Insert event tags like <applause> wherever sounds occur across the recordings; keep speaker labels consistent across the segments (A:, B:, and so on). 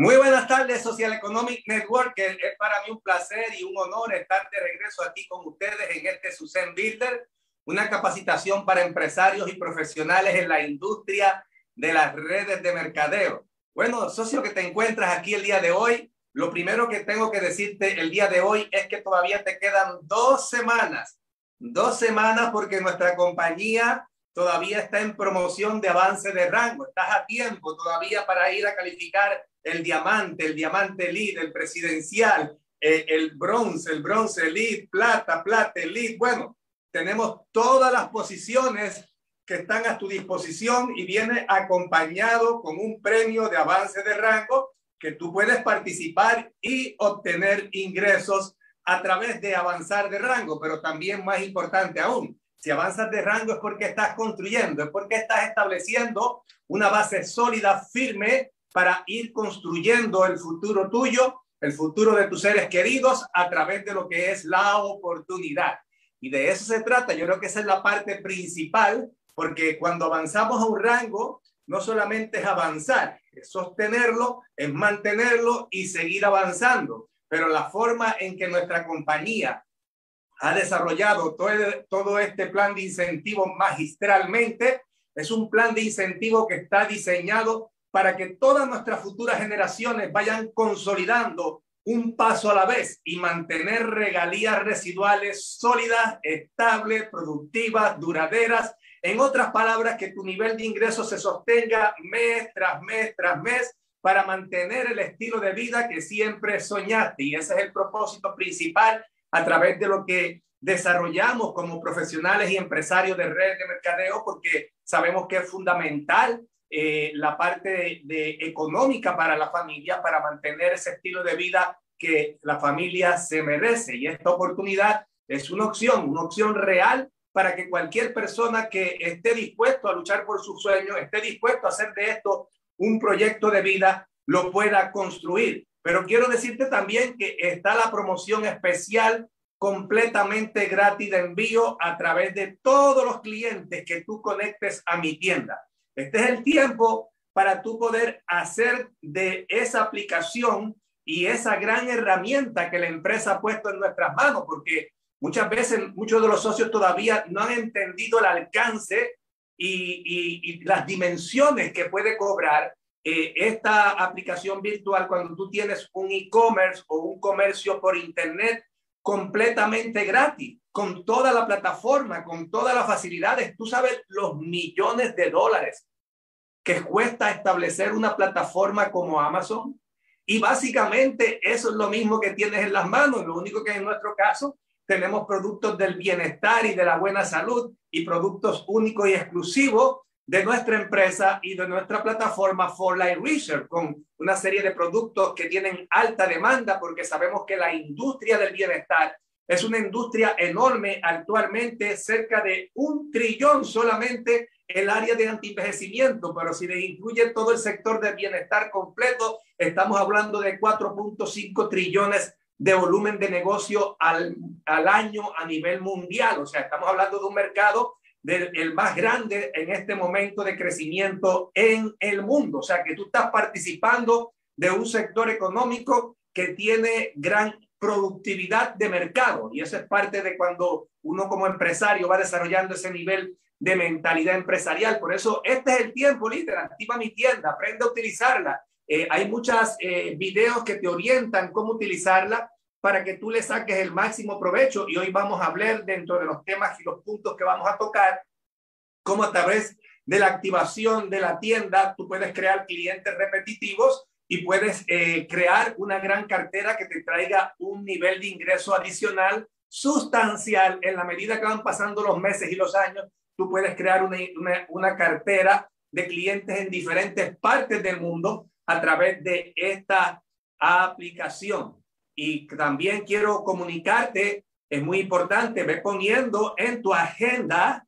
A: Muy buenas tardes, Social Economic Network. Es para mí un placer y un honor estar de regreso aquí con ustedes en este Susan Builder, una capacitación para empresarios y profesionales en la industria de las redes de mercadeo. Bueno, socio que te encuentras aquí el día de hoy, lo primero que tengo que decirte el día de hoy es que todavía te quedan dos semanas, dos semanas porque nuestra compañía todavía está en promoción de avance de rango. Estás a tiempo todavía para ir a calificar el diamante, el diamante lead, el presidencial, eh, el bronce, el bronce lead, plata, plata lead. Bueno, tenemos todas las posiciones que están a tu disposición y viene acompañado con un premio de avance de rango que tú puedes participar y obtener ingresos a través de avanzar de rango, pero también más importante aún, si avanzas de rango es porque estás construyendo, es porque estás estableciendo una base sólida, firme, para ir construyendo el futuro tuyo, el futuro de tus seres queridos a través de lo que es la oportunidad. Y de eso se trata. Yo creo que esa es la parte principal, porque cuando avanzamos a un rango, no solamente es avanzar, es sostenerlo, es mantenerlo y seguir avanzando. Pero la forma en que nuestra compañía ha desarrollado todo, todo este plan de incentivo magistralmente es un plan de incentivo que está diseñado para que todas nuestras futuras generaciones vayan consolidando un paso a la vez y mantener regalías residuales sólidas, estables, productivas, duraderas. En otras palabras, que tu nivel de ingresos se sostenga mes tras mes tras mes para mantener el estilo de vida que siempre soñaste. Y ese es el propósito principal a través de lo que desarrollamos como profesionales y empresarios de red de mercadeo, porque sabemos que es fundamental eh, la parte de, económica para la familia, para mantener ese estilo de vida que la familia se merece. Y esta oportunidad es una opción, una opción real para que cualquier persona que esté dispuesto a luchar por sus sueños, esté dispuesto a hacer de esto un proyecto de vida, lo pueda construir. Pero quiero decirte también que está la promoción especial completamente gratis de envío a través de todos los clientes que tú conectes a mi tienda. Este es el tiempo para tú poder hacer de esa aplicación y esa gran herramienta que la empresa ha puesto en nuestras manos, porque muchas veces muchos de los socios todavía no han entendido el alcance y, las dimensiones que puede cobrar eh, esta aplicación virtual cuando tú tienes un e-commerce o un comercio por internet completamente gratis, con toda la plataforma, con todas las facilidades. Tú sabes los millones de dólares que cuesta establecer una plataforma como Amazon. Y básicamente eso es lo mismo que tienes en las manos. Lo único que en nuestro caso tenemos productos del bienestar y de la buena salud y productos únicos y exclusivos de nuestra empresa y de nuestra plataforma For Life Research con una serie de productos que tienen alta demanda porque sabemos que la industria del bienestar es una industria enorme actualmente, cerca de un trillón solamente el área de antienvejecimiento, pero si le incluye todo el sector de bienestar completo, estamos hablando de 4.5 trillones de volumen de negocio al, al año a nivel mundial. O sea, estamos hablando de un mercado del el más grande en este momento de crecimiento en el mundo. O sea, que tú estás participando de un sector económico que tiene gran productividad de mercado. Y eso es parte de cuando uno como empresario va desarrollando ese nivel de mentalidad empresarial. Por eso este es el tiempo, líder. Activa mi tienda, aprende a utilizarla. Eh, hay muchos eh, videos que te orientan cómo utilizarla para que tú le saques el máximo provecho. Y hoy vamos a hablar dentro de los temas y los puntos que vamos a tocar, cómo a través de la activación de la tienda tú puedes crear clientes repetitivos y puedes eh, crear una gran cartera que te traiga un nivel de ingreso adicional sustancial en la medida que van pasando los meses y los años. Tú puedes crear una, una, una cartera de clientes en diferentes partes del mundo a través de esta aplicación. Y también quiero comunicarte, es muy importante, ve poniendo en tu agenda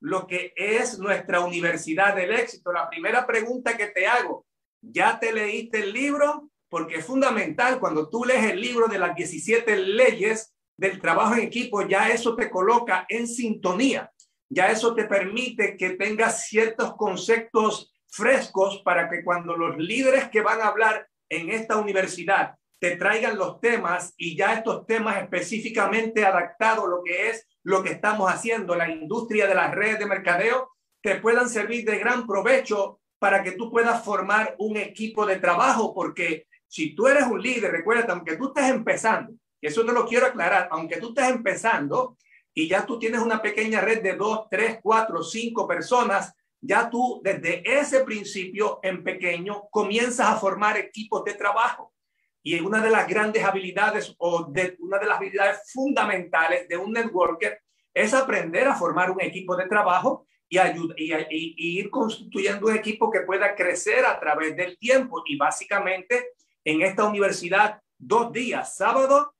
A: lo que es nuestra Universidad del Éxito. La primera pregunta que te hago, ¿ya te leíste el libro? Porque es fundamental cuando tú lees el libro de las 17 leyes del trabajo en equipo, ya eso te coloca en sintonía, ya eso te permite que tengas ciertos conceptos frescos para que cuando los líderes que van a hablar en esta universidad te traigan los temas y ya estos temas específicamente adaptados lo que es lo que estamos haciendo, la industria de las redes de mercadeo, te puedan servir de gran provecho para que tú puedas formar un equipo de trabajo, porque si tú eres un líder, recuerda, aunque tú estés empezando, eso no lo quiero aclarar, aunque tú estés empezando y ya tú tienes una pequeña red de dos, tres, cuatro, cinco personas, ya tú desde ese principio en pequeño comienzas a formar equipos de trabajo. Y una de las grandes habilidades o de una de las habilidades fundamentales de un networker es aprender a formar un equipo de trabajo y, y, ir constituyendo un equipo que pueda crecer a través del tiempo. Y básicamente en esta universidad, dos días, sábado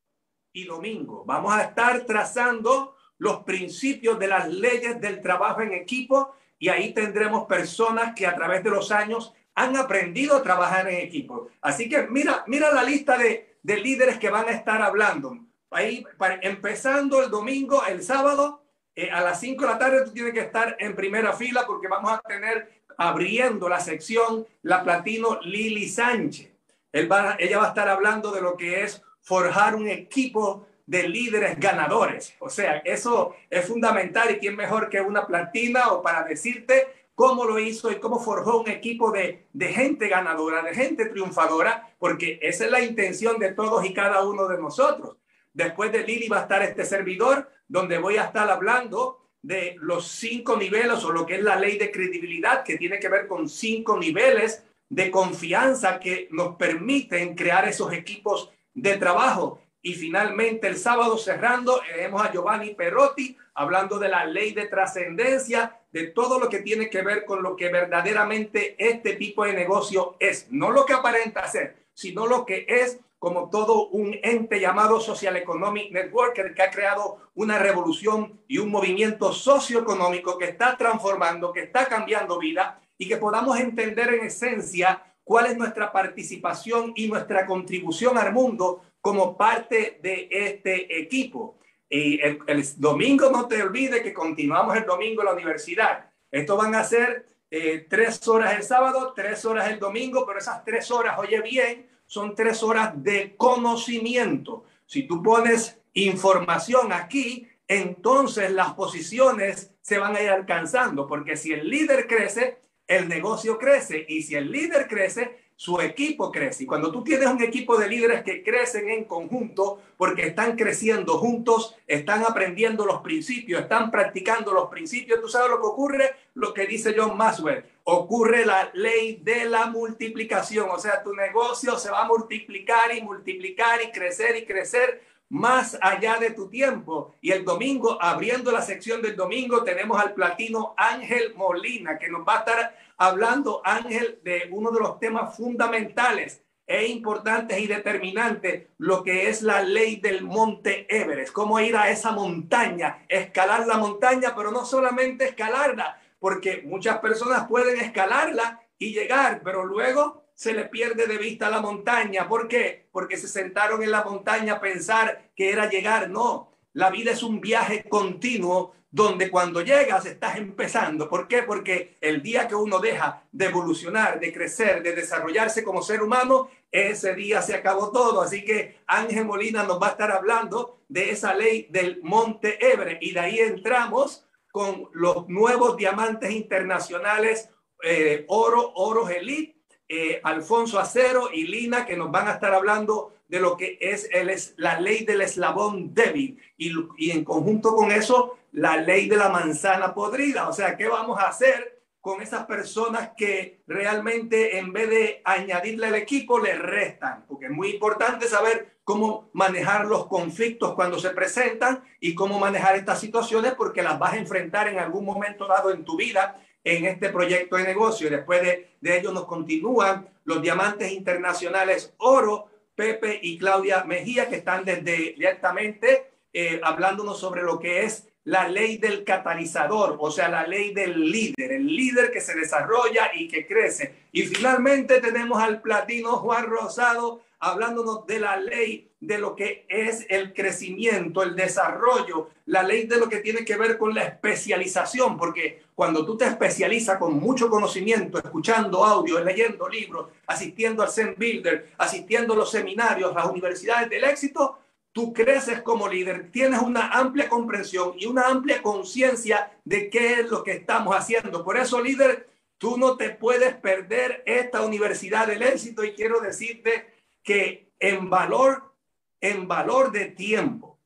A: y domingo, vamos a estar trazando los principios de las leyes del trabajo en equipo y ahí tendremos personas que a través de los años han aprendido a trabajar en equipo. Así que mira, mira la lista de, de líderes que van a estar hablando. Ahí, para, empezando el domingo, el sábado, eh, a las 5 de la tarde tú tienes que estar en primera fila porque vamos a tener abriendo la sección la platino Lili Sánchez. Ella va a estar hablando de lo que es forjar un equipo de líderes ganadores. O sea, eso es fundamental y quién mejor que una platina o para decirte cómo lo hizo y cómo forjó un equipo de, de, gente ganadora, de gente triunfadora, porque esa es la intención de todos y cada uno de nosotros. Después de Lili va a estar este servidor, donde voy a estar hablando de los cinco niveles o lo que es la ley de credibilidad, que tiene que ver con cinco niveles de confianza que nos permiten crear esos equipos de trabajo. Y finalmente el sábado cerrando, tenemos a Giovanni Perotti hablando de la ley de trascendencia, de todo lo que tiene que ver con lo que verdaderamente este tipo de negocio es. No lo que aparenta ser, sino lo que es como todo un ente llamado Social Economic Networker que ha creado una revolución y un movimiento socioeconómico que está transformando, que está cambiando vida y que podamos entender en esencia cuál es nuestra participación y nuestra contribución al mundo como parte de este equipo. Y el, domingo no te olvides que continuamos el domingo en la universidad. Esto van a ser eh, tres horas el sábado, tres horas el domingo, pero esas tres horas, oye bien, son tres horas de conocimiento. Si tú pones información aquí, entonces las posiciones se van a ir alcanzando, porque si el líder crece, el negocio crece, y si el líder crece, su equipo crece. Y cuando tú tienes un equipo de líderes que crecen en conjunto, porque están creciendo juntos, están aprendiendo los principios, están practicando los principios, tú sabes lo que ocurre, lo que dice John Maxwell, ocurre la ley de la multiplicación, o sea, tu negocio se va a multiplicar y multiplicar y crecer y crecer más allá de tu tiempo. Y el domingo, abriendo la sección del domingo, tenemos al platino Ángel Molina, que nos va a estar hablando, Ángel, de uno de los temas fundamentales e importantes y determinantes, lo que es la ley del monte Everest, cómo ir a esa montaña, escalar la montaña, pero no solamente escalarla, porque muchas personas pueden escalarla y llegar, pero luego se le pierde de vista la montaña. ¿Por qué? Porque se sentaron en la montaña a pensar que era llegar. No, la vida es un viaje continuo donde cuando llegas estás empezando. ¿Por qué? Porque el día que uno deja de evolucionar, de crecer, de desarrollarse como ser humano, ese día se acabó todo. Así que Ángel Molina nos va a estar hablando de esa ley del Monte Ebre y de ahí entramos con los nuevos diamantes internacionales eh, oro, oro elite eh, Alfonso Acero y Lina, que nos van a estar hablando de lo que es, el, es la ley del eslabón débil y, y en conjunto con eso, la ley de la manzana podrida. O sea, ¿qué vamos a hacer con esas personas que realmente en vez de añadirle al equipo, le restan? Porque es muy importante saber cómo manejar los conflictos cuando se presentan y cómo manejar estas situaciones porque las vas a enfrentar en algún momento dado en tu vida en este proyecto de negocio. Después de, de ello nos continúan los diamantes internacionales Oro, Pepe y Claudia Mejía, que están desde directamente eh, hablándonos sobre lo que es la ley del catalizador, o sea, la ley del líder, el líder que se desarrolla y que crece. Y finalmente tenemos al platino Juan Rosado hablándonos de la ley de lo que es el crecimiento, el desarrollo, la ley de lo que tiene que ver con la especialización, porque cuando tú te especializas con mucho conocimiento, escuchando audio, leyendo libros, asistiendo al Zen Builder, asistiendo a los seminarios, las universidades del éxito, tú creces como líder, tienes una amplia comprensión y una amplia conciencia de qué es lo que estamos haciendo. Por eso, líder, tú no te puedes perder esta universidad del éxito y quiero decirte que en valor, en valor de tiempo,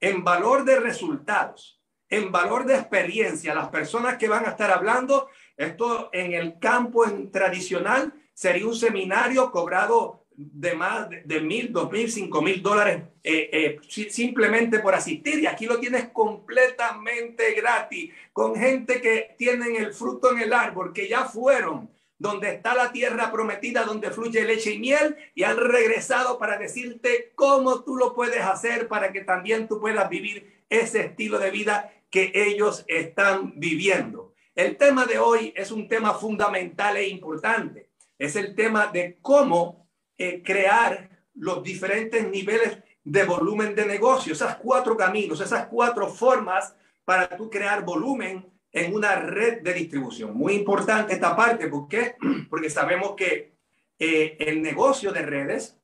A: en valor de resultados, en valor de experiencia, las personas que van a estar hablando, esto en el campo en tradicional sería un seminario cobrado de más de mil, dos mil, cinco mil dólares eh, eh, simplemente por asistir. Y aquí lo tienes completamente gratis, con gente que tienen el fruto en el árbol, que ya fueron donde está la tierra prometida, donde fluye leche y miel, y han regresado para decirte cómo tú lo puedes hacer para que también tú puedas vivir ese estilo de vida que ellos están viviendo. El tema de hoy es un tema fundamental e importante. Es el tema de cómo eh, crear los diferentes niveles de volumen de negocio, esas cuatro caminos, esas cuatro formas para tú crear volumen en una red de distribución. Muy importante esta parte, ¿por qué? <clears throat> Porque sabemos que eh, el negocio de redes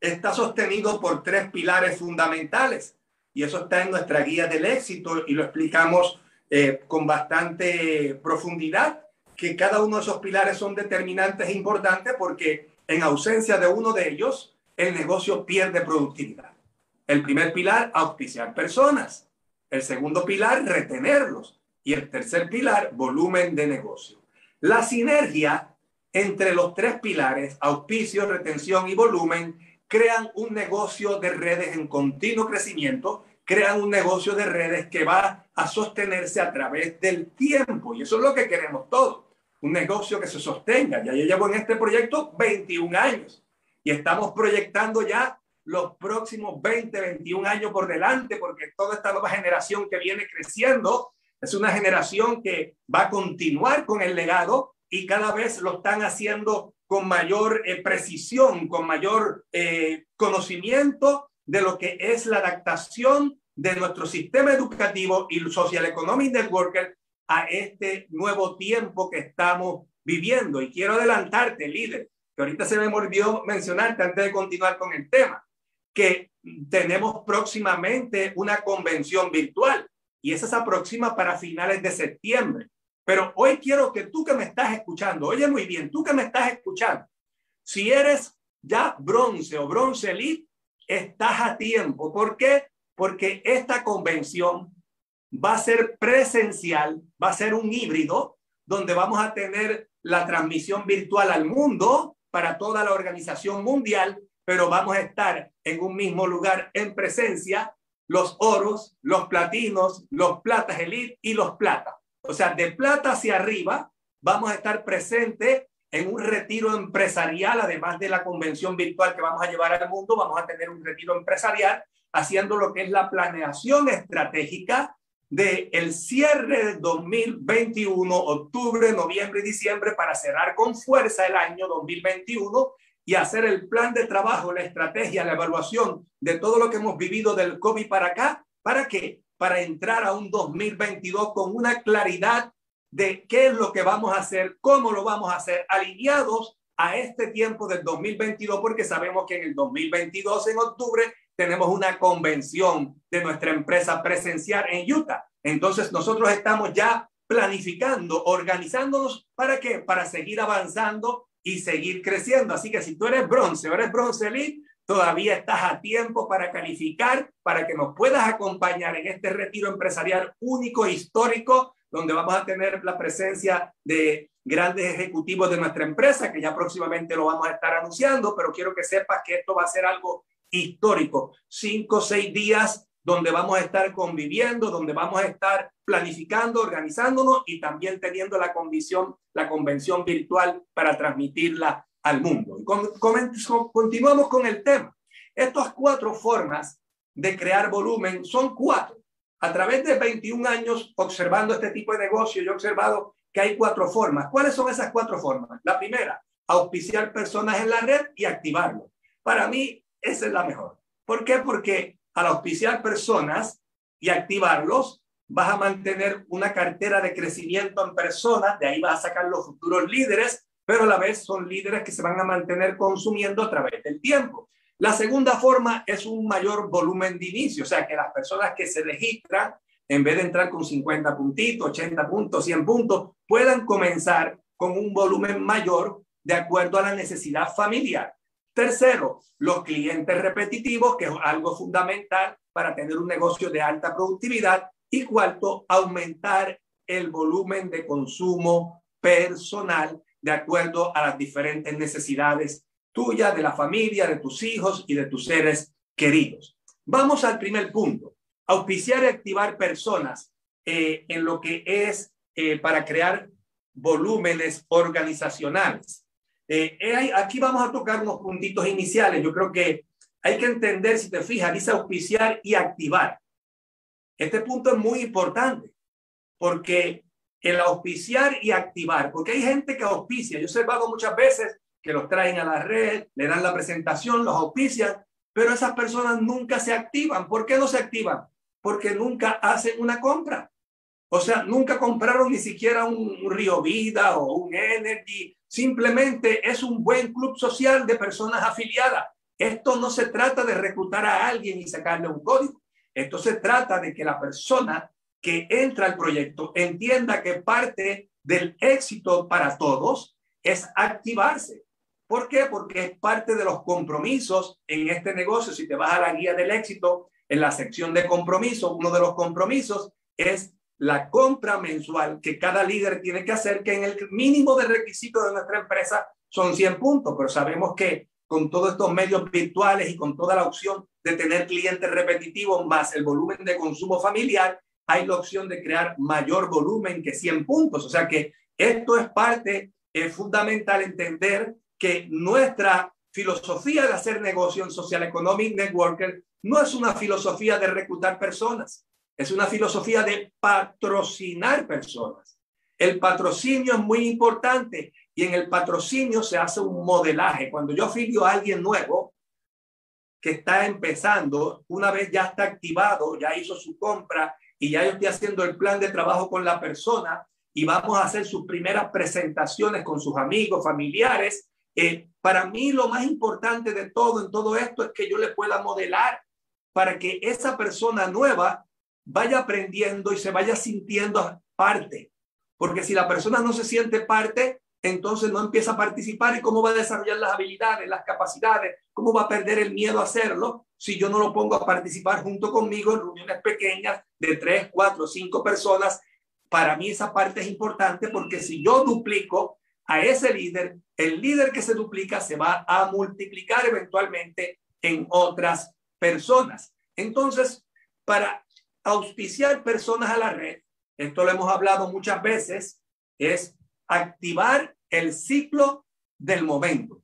A: está sostenido por tres pilares fundamentales y eso está en nuestra guía del éxito y lo explicamos eh, con bastante profundidad, que cada uno de esos pilares son determinantes e importantes porque en ausencia de uno de ellos, el negocio pierde productividad. El primer pilar, auspiciar personas. El segundo pilar, retenerlos. Y el tercer pilar, volumen de negocio. La sinergia entre los tres pilares, auspicio, retención y volumen, crean un negocio de redes en continuo crecimiento, crean un negocio de redes que va a sostenerse a través del tiempo. Y eso es lo que queremos todos un negocio que se sostenga. Ya yo llevo en este proyecto 21 años y estamos proyectando ya los próximos 20, 21 años por delante, porque toda esta nueva generación que viene creciendo es una generación que va a continuar con el legado y cada vez lo están haciendo con mayor eh, precisión, con mayor eh, conocimiento de lo que es la adaptación de nuestro sistema educativo y Social Economic Networker a este nuevo tiempo que estamos viviendo. Y quiero adelantarte, líder, que ahorita se me olvidó mencionarte antes de continuar con el tema, que tenemos próximamente una convención virtual y esa se aproxima para finales de septiembre. Pero hoy quiero que tú que me estás escuchando, oye muy bien, tú que me estás escuchando, si eres ya bronce o bronce elite, estás a tiempo. ¿Por qué? Porque esta convención va a ser presencial, va a ser un híbrido donde vamos a tener la transmisión virtual al mundo para toda la organización mundial, pero vamos a estar en un mismo lugar en presencia los oros, los platinos, los platas elite y los plata. O sea, de plata hacia arriba vamos a estar presentes en un retiro empresarial, además de la convención virtual que vamos a llevar al mundo, vamos a tener un retiro empresarial haciendo lo que es la planeación estratégica de el cierre del 2021, octubre, noviembre y diciembre, para cerrar con fuerza el año 2021 y hacer el plan de trabajo, la estrategia, la evaluación de todo lo que hemos vivido del COVID para acá. ¿Para qué? Para entrar a un 2022 con una claridad de qué es lo que vamos a hacer, cómo lo vamos a hacer, alineados a este tiempo del 2022, porque sabemos que en el 2022, en octubre, tenemos una convención de nuestra empresa presencial en Utah. Entonces nosotros estamos ya planificando, organizándonos para qué? Para seguir avanzando y seguir creciendo. Así que si tú eres bronce o eres bronce elite, todavía estás a tiempo para calificar, para que nos puedas acompañar en este retiro empresarial único e histórico, donde vamos a tener la presencia de grandes ejecutivos de nuestra empresa, que ya próximamente lo vamos a estar anunciando, pero quiero que sepas que esto va a ser algo histórico. Cinco o seis días donde vamos a estar conviviendo, donde vamos a estar planificando, organizándonos y también teniendo la condición, la convención virtual para transmitirla al mundo. Continuamos con el tema. Estas cuatro formas de crear volumen son cuatro. A través de 21 años observando este tipo de negocio, yo he observado que hay cuatro formas. ¿Cuáles son esas cuatro formas? La primera, auspiciar personas en la red y activarlo. Para mí, esa es la mejor. ¿Por qué? Porque al auspiciar personas y activarlos, vas a mantener una cartera de crecimiento en personas, de ahí vas a sacar los futuros líderes, pero a la vez son líderes que se van a mantener consumiendo a través del tiempo. La segunda forma es un mayor volumen de inicio, o sea, que las personas que se registran, en vez de entrar con 50 puntitos, 80 puntos, 100 puntos, puedan comenzar con un volumen mayor de acuerdo a la necesidad familiar. Tercero, los clientes repetitivos, que es algo fundamental para tener un negocio de alta productividad. Y cuarto, aumentar el volumen de consumo personal de acuerdo a las diferentes necesidades tuyas, de la familia, de tus hijos y de tus seres queridos. Vamos al primer punto. Auspiciar y activar personas eh, en lo que es eh, para crear volúmenes organizacionales. Eh, aquí vamos a tocar unos puntitos iniciales. Yo creo que hay que entender, si te fijas, dice auspiciar y activar. Este punto es muy importante porque el auspiciar y activar, porque hay gente que auspicia. Yo he observado muchas veces que los traen a la red, le dan la presentación, los auspician, pero esas personas nunca se activan. ¿Por qué no se activan? Porque nunca hacen una compra. O sea, nunca compraron ni siquiera un Río Vida o un Energy. Simplemente es un buen club social de personas afiliadas. Esto no se trata de reclutar a alguien y sacarle un código. Esto se trata de que la persona que entra al proyecto entienda que parte del éxito para todos es activarse. ¿Por qué? Porque es parte de los compromisos en este negocio. Si te vas a la guía del éxito, en la sección de compromisos, uno de los compromisos es la compra mensual que cada líder tiene que hacer, que en el mínimo de requisito de nuestra empresa son 100 puntos, pero sabemos que con todos estos medios virtuales y con toda la opción de tener clientes repetitivos más el volumen de consumo familiar, hay la opción de crear mayor volumen que 100 puntos. O sea que esto es parte, es fundamental entender que nuestra filosofía de hacer negocio en Social Economic Networker no es una filosofía de reclutar personas. Es una filosofía de patrocinar personas. El patrocinio es muy importante y en el patrocinio se hace un modelaje. Cuando yo afilio a alguien nuevo que está empezando, una vez ya está activado, ya hizo su compra y ya yo estoy haciendo el plan de trabajo con la persona y vamos a hacer sus primeras presentaciones con sus amigos, familiares. Eh, para mí lo más importante de todo en todo esto es que yo le pueda modelar para que esa persona nueva vaya aprendiendo y se vaya sintiendo parte. Porque si la persona no se siente parte, entonces no empieza a participar y cómo va a desarrollar las habilidades, las capacidades, cómo va a perder el miedo a hacerlo si yo no lo pongo a participar junto conmigo en reuniones pequeñas de tres, cuatro, cinco personas. Para mí esa parte es importante porque si yo duplico a ese líder, el líder que se duplica se va a multiplicar eventualmente en otras personas. Entonces, para auspiciar personas a la red, esto lo hemos hablado muchas veces, es activar el ciclo del momento.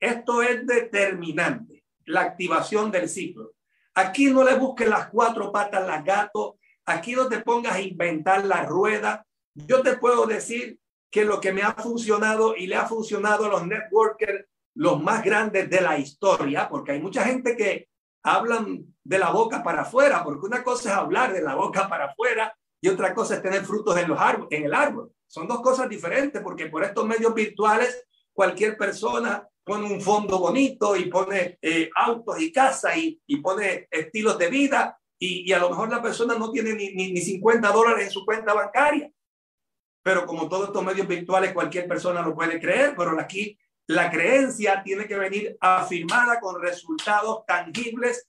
A: Esto es determinante, la activación del ciclo. Aquí no le busques las cuatro patas al gato, aquí no te pongas a inventar la rueda. Yo te puedo decir que lo que me ha funcionado y le ha funcionado a los networkers, los más grandes de la historia, porque hay mucha gente que hablan de la boca para afuera, porque una cosa es hablar de la boca para afuera y otra cosa es tener frutos en, los en el árbol. Son dos cosas diferentes, porque por estos medios virtuales cualquier persona pone un fondo bonito y pone eh, autos y casas y, y, pone estilos de vida y, y, a lo mejor la persona no tiene ni, ni, ni 50 dólares en su cuenta bancaria. Pero como todos estos medios virtuales, cualquier persona lo puede creer, pero aquí la creencia tiene que venir afirmada con resultados tangibles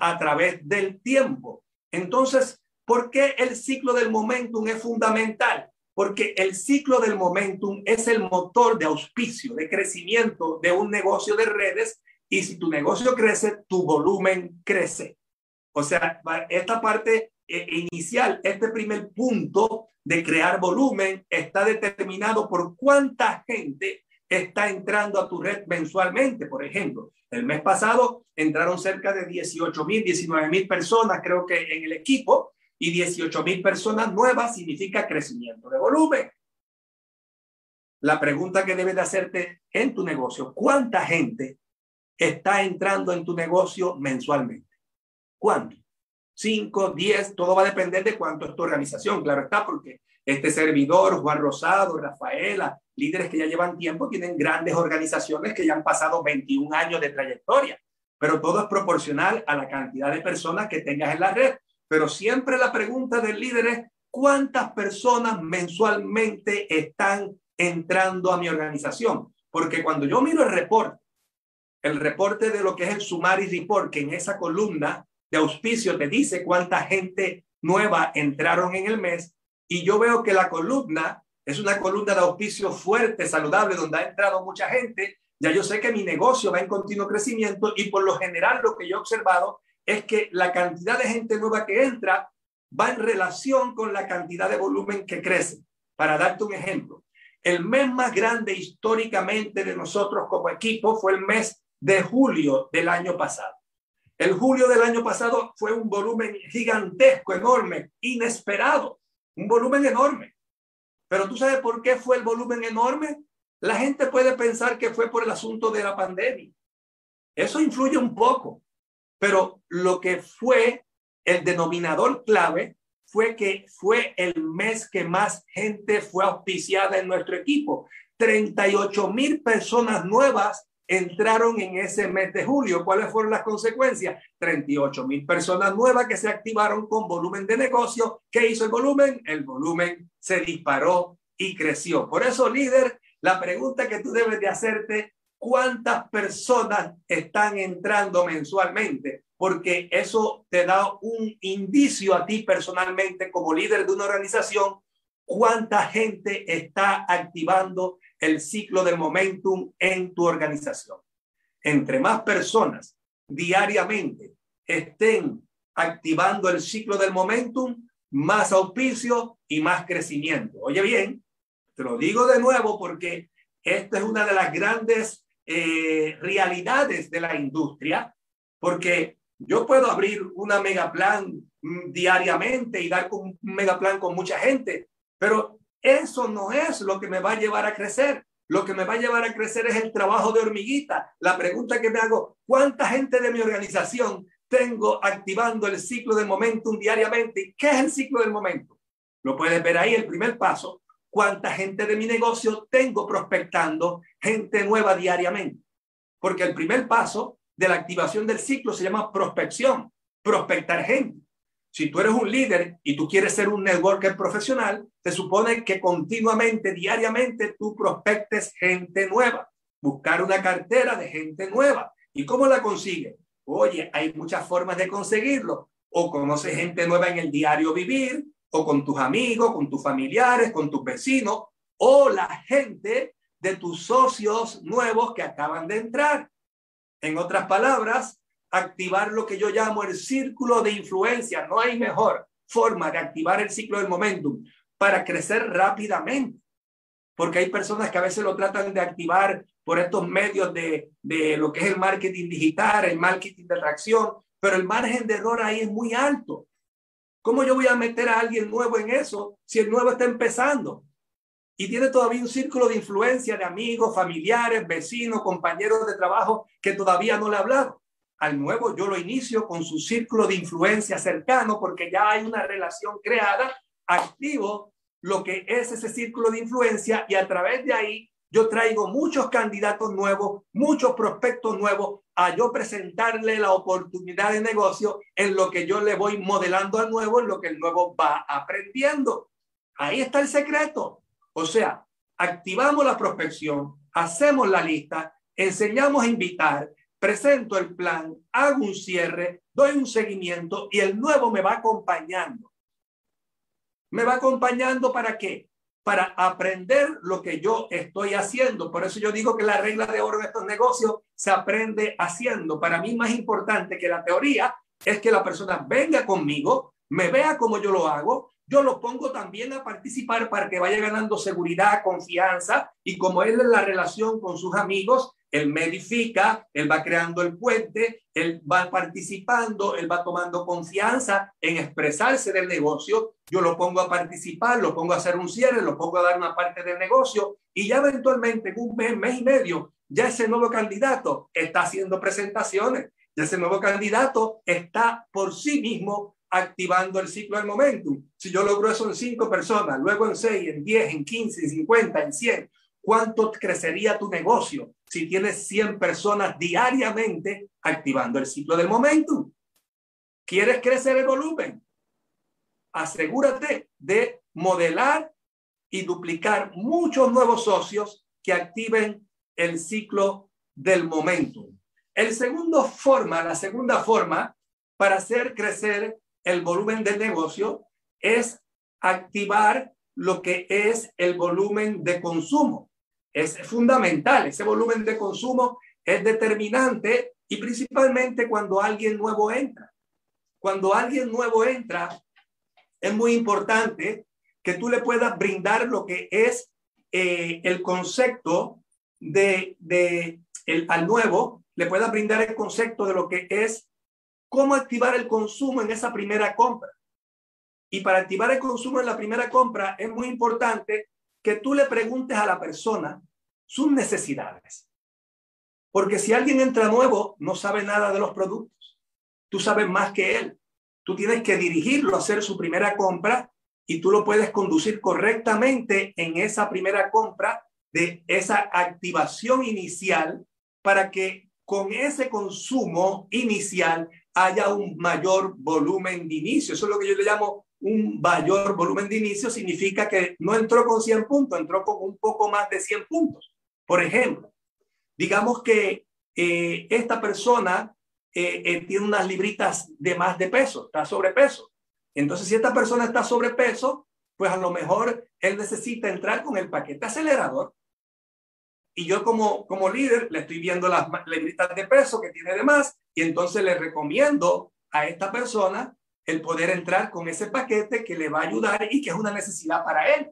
A: a través del tiempo. Entonces, ¿por qué el ciclo del momentum es fundamental? Porque el ciclo del momentum es el motor de auspicio, de crecimiento de un negocio de redes y si tu negocio crece, tu volumen crece. O sea, esta parte eh, inicial, este primer punto de crear volumen está determinado por cuánta gente está entrando a tu red mensualmente. Por ejemplo, el mes pasado entraron cerca de 18 mil, 19 mil personas, creo que en el equipo, y 18 mil personas nuevas significa crecimiento de volumen. La pregunta que debes de hacerte en tu negocio, ¿cuánta gente está entrando en tu negocio mensualmente? ¿Cuánto? 5, 10, todo va a depender de cuánto es tu organización, claro está, porque este servidor, Juan Rosado, Rafaela, líderes que ya llevan tiempo, tienen grandes organizaciones que ya han pasado 21 años de trayectoria, pero todo es proporcional a la cantidad de personas que tengas en la red. Pero siempre la pregunta del líder es, ¿cuántas personas mensualmente están entrando a mi organización? Porque cuando yo miro el reporte, el reporte de lo que es el Sumari Report, que en esa columna de auspicio te dice cuánta gente nueva entraron en el mes, y yo veo que la columna es una columna de auspicio fuerte, saludable, donde ha entrado mucha gente. Ya yo sé que mi negocio va en continuo crecimiento y por lo general lo que yo he observado es que la cantidad de gente nueva que entra va en relación con la cantidad de volumen que crece. Para darte un ejemplo, el mes más grande históricamente de nosotros como equipo fue el mes de julio del año pasado. El julio del año pasado fue un volumen gigantesco, enorme, inesperado un volumen enorme. Pero tú sabes por qué fue el volumen enorme? La gente puede pensar que fue por el asunto de la pandemia. Eso influye un poco, pero lo que fue el denominador clave fue que fue el mes que más gente fue auspiciada en nuestro equipo. 38 mil personas nuevas entraron en ese mes de julio. ¿Cuáles fueron las consecuencias? 38 mil personas nuevas que se activaron con volumen de negocio. ¿Qué hizo el volumen? El volumen se disparó y creció. Por eso, líder, la pregunta que tú debes de hacerte, ¿cuántas personas están entrando mensualmente? Porque eso te da un indicio a ti personalmente como líder de una organización, cuánta gente está activando el ciclo del momentum en tu organización. Entre más personas diariamente estén activando el ciclo del momentum, más auspicio y más crecimiento. Oye bien, te lo digo de nuevo porque esta es una de las grandes eh, realidades de la industria, porque yo puedo abrir una megaplan mm, diariamente y dar un megaplan con mucha gente, pero eso no es lo que me va a llevar a crecer. Lo que me va a llevar a crecer es el trabajo de hormiguita. La pregunta que me hago, ¿cuánta gente de mi organización tengo activando el ciclo del momentum diariamente? ¿Qué es el ciclo del momento? Lo puedes ver ahí, el primer paso. ¿Cuánta gente de mi negocio tengo prospectando gente nueva diariamente? Porque el primer paso de la activación del ciclo se llama prospección, prospectar gente. Si tú eres un líder y tú quieres ser un networker profesional, se supone que continuamente, diariamente, tú prospectes gente nueva, buscar una cartera de gente nueva. ¿Y cómo la consigues? Oye, hay muchas formas de conseguirlo. O conoces gente nueva en el diario vivir, o con tus amigos, con tus familiares, con tus vecinos, o la gente de tus socios nuevos que acaban de entrar. En otras palabras, activar lo que yo llamo el círculo de influencia. No hay mejor forma de activar el ciclo del momentum para crecer rápidamente. Porque hay personas que a veces lo tratan de activar por estos medios de, de lo que es el marketing digital, el marketing de atracción, pero el margen de error ahí es muy alto. ¿Cómo yo voy a meter a alguien nuevo en eso si el nuevo está empezando? Y tiene todavía un círculo de influencia de amigos, familiares, vecinos, compañeros de trabajo que todavía no le ha hablado al nuevo yo lo inicio con su círculo de influencia cercano porque ya hay una relación creada, activo lo que es ese círculo de influencia y a través de ahí yo traigo muchos candidatos nuevos, muchos prospectos nuevos a yo presentarle la oportunidad de negocio en lo que yo le voy modelando al nuevo, en lo que el nuevo va aprendiendo. Ahí está el secreto. O sea, activamos la prospección, hacemos la lista, enseñamos a invitar, presento el plan, hago un cierre, doy un seguimiento y el nuevo me va acompañando. ¿Me va acompañando para qué? Para aprender lo que yo estoy haciendo. Por eso yo digo que la regla de oro de estos negocios se aprende haciendo. Para mí más importante que la teoría es que la persona venga conmigo, me vea como yo lo hago, yo lo pongo también a participar para que vaya ganando seguridad, confianza y como él en la relación con sus amigos, él me edifica, él va creando el puente, él va participando, él va tomando confianza en expresarse del negocio, yo lo pongo a participar, lo pongo a hacer un cierre, lo pongo a dar una parte del negocio y ya eventualmente en un mes, mes y medio, ya ese nuevo candidato está haciendo presentaciones, ya ese nuevo candidato está por sí mismo activando el ciclo del momentum. Si yo logro eso en cinco personas, luego en seis, en diez, en quince, en cincuenta, en cien, ¿cuánto crecería tu negocio si tienes 100 personas diariamente activando el ciclo del momentum? ¿Quieres crecer el volumen? Asegúrate de modelar y duplicar muchos nuevos socios que activen el ciclo del momentum. La segunda forma para hacer crecer el volumen del negocio es activar lo que es el volumen de consumo. Es fundamental, ese volumen de consumo es determinante y principalmente cuando alguien nuevo entra. Cuando alguien nuevo entra, es muy importante que tú le puedas brindar lo que es eh, el concepto de, de el, al nuevo, le puedas brindar el concepto de lo que es cómo activar el consumo en esa primera compra. Y para activar el consumo en la primera compra es muy importante que tú le preguntes a la persona sus necesidades. Porque si alguien entra nuevo, no sabe nada de los productos. Tú sabes más que él. Tú tienes que dirigirlo a hacer su primera compra y tú lo puedes conducir correctamente en esa primera compra de esa activación inicial para que con ese consumo inicial haya un mayor volumen de inicio. Eso es lo que yo le llamo un mayor volumen de inicio. Significa que no entró con 100 puntos, entró con un poco más de 100 puntos. Por ejemplo, digamos que eh, esta persona eh, eh, tiene unas libritas de más de peso, está sobrepeso. Entonces, si esta persona está sobrepeso, pues a lo mejor él necesita entrar con el paquete acelerador. Y yo como, como líder le estoy viendo las libritas de peso que tiene de más y entonces le recomiendo a esta persona el poder entrar con ese paquete que le va a ayudar y que es una necesidad para él.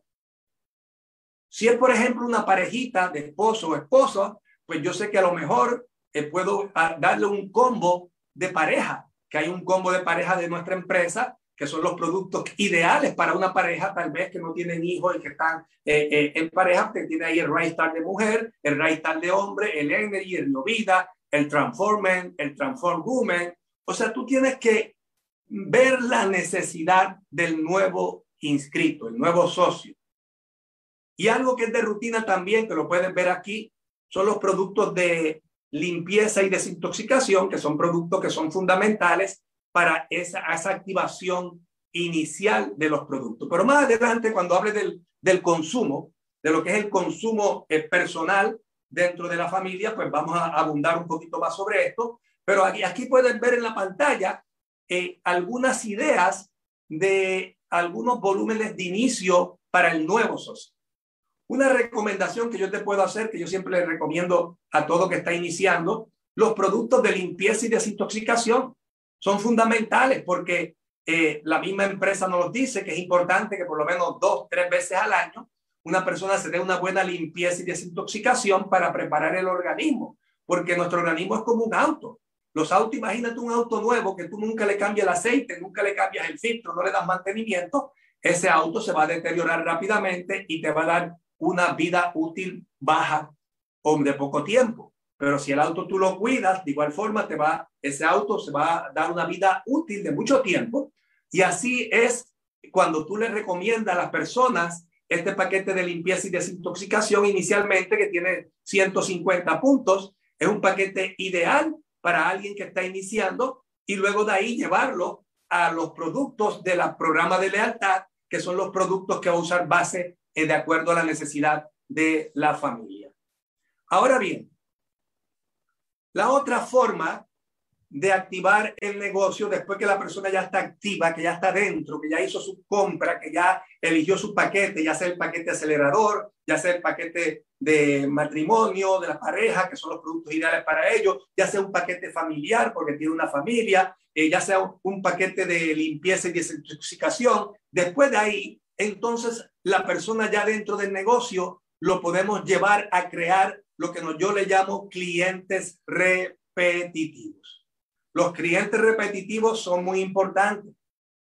A: Si es, por ejemplo, una parejita de esposo o esposa, pues yo sé que a lo mejor eh, puedo ah, darle un combo de pareja, que hay un combo de pareja de nuestra empresa, que son los productos ideales para una pareja, tal vez que no tienen hijos y que están eh, eh, en pareja, que tiene ahí el Right Star de mujer, el Right Star de hombre, el Energy, el Novida, el Transform el Transform Woman. O sea, tú tienes que ver la necesidad del nuevo inscrito, el nuevo socio. Y algo que es de rutina también, que lo pueden ver aquí, son los productos de limpieza y desintoxicación, que son productos que son fundamentales para esa, activación inicial de los productos. Pero más adelante, cuando hable del, del consumo, de lo que es el consumo eh, personal dentro de la familia, pues vamos a abundar un poquito más sobre esto. Pero aquí, aquí pueden ver en la pantalla eh, algunas ideas de algunos volúmenes de inicio para el nuevo socio. Una recomendación que yo te puedo hacer, que yo siempre le recomiendo a todo que está iniciando, los productos de limpieza y desintoxicación son fundamentales porque eh, la misma empresa nos dice que es importante que por lo menos dos, tres veces al año una persona se dé una buena limpieza y desintoxicación para preparar el organismo, porque nuestro organismo es como un auto. Los autos, imagínate un auto nuevo que tú nunca le cambias el aceite, nunca le cambias el filtro, no le das mantenimiento, ese auto se va a deteriorar rápidamente y te va a dar una vida útil baja o de poco tiempo. Pero si el auto tú lo cuidas, de igual forma te va, ese auto se va a dar una vida útil de mucho tiempo. Y así es cuando tú le recomiendas a las personas este paquete de limpieza y desintoxicación inicialmente que tiene 150 puntos, es un paquete ideal para alguien que está iniciando y luego de ahí llevarlo a los productos de la programa de lealtad, que son los productos que va a usar base eh, de acuerdo a la necesidad de la familia. Ahora bien, la otra forma de activar el negocio después que la persona ya está activa, que ya está dentro, que ya hizo su compra, que ya eligió su paquete, ya sea el paquete acelerador, ya sea el paquete de matrimonio, de la pareja, que son los productos ideales para ellos, ya sea un paquete familiar porque tiene una familia, eh, ya sea un, paquete de limpieza y desintoxicación. Después de ahí, entonces la persona ya dentro del negocio lo podemos llevar a crear lo que yo le llamo clientes repetitivos. Los clientes repetitivos son muy importantes.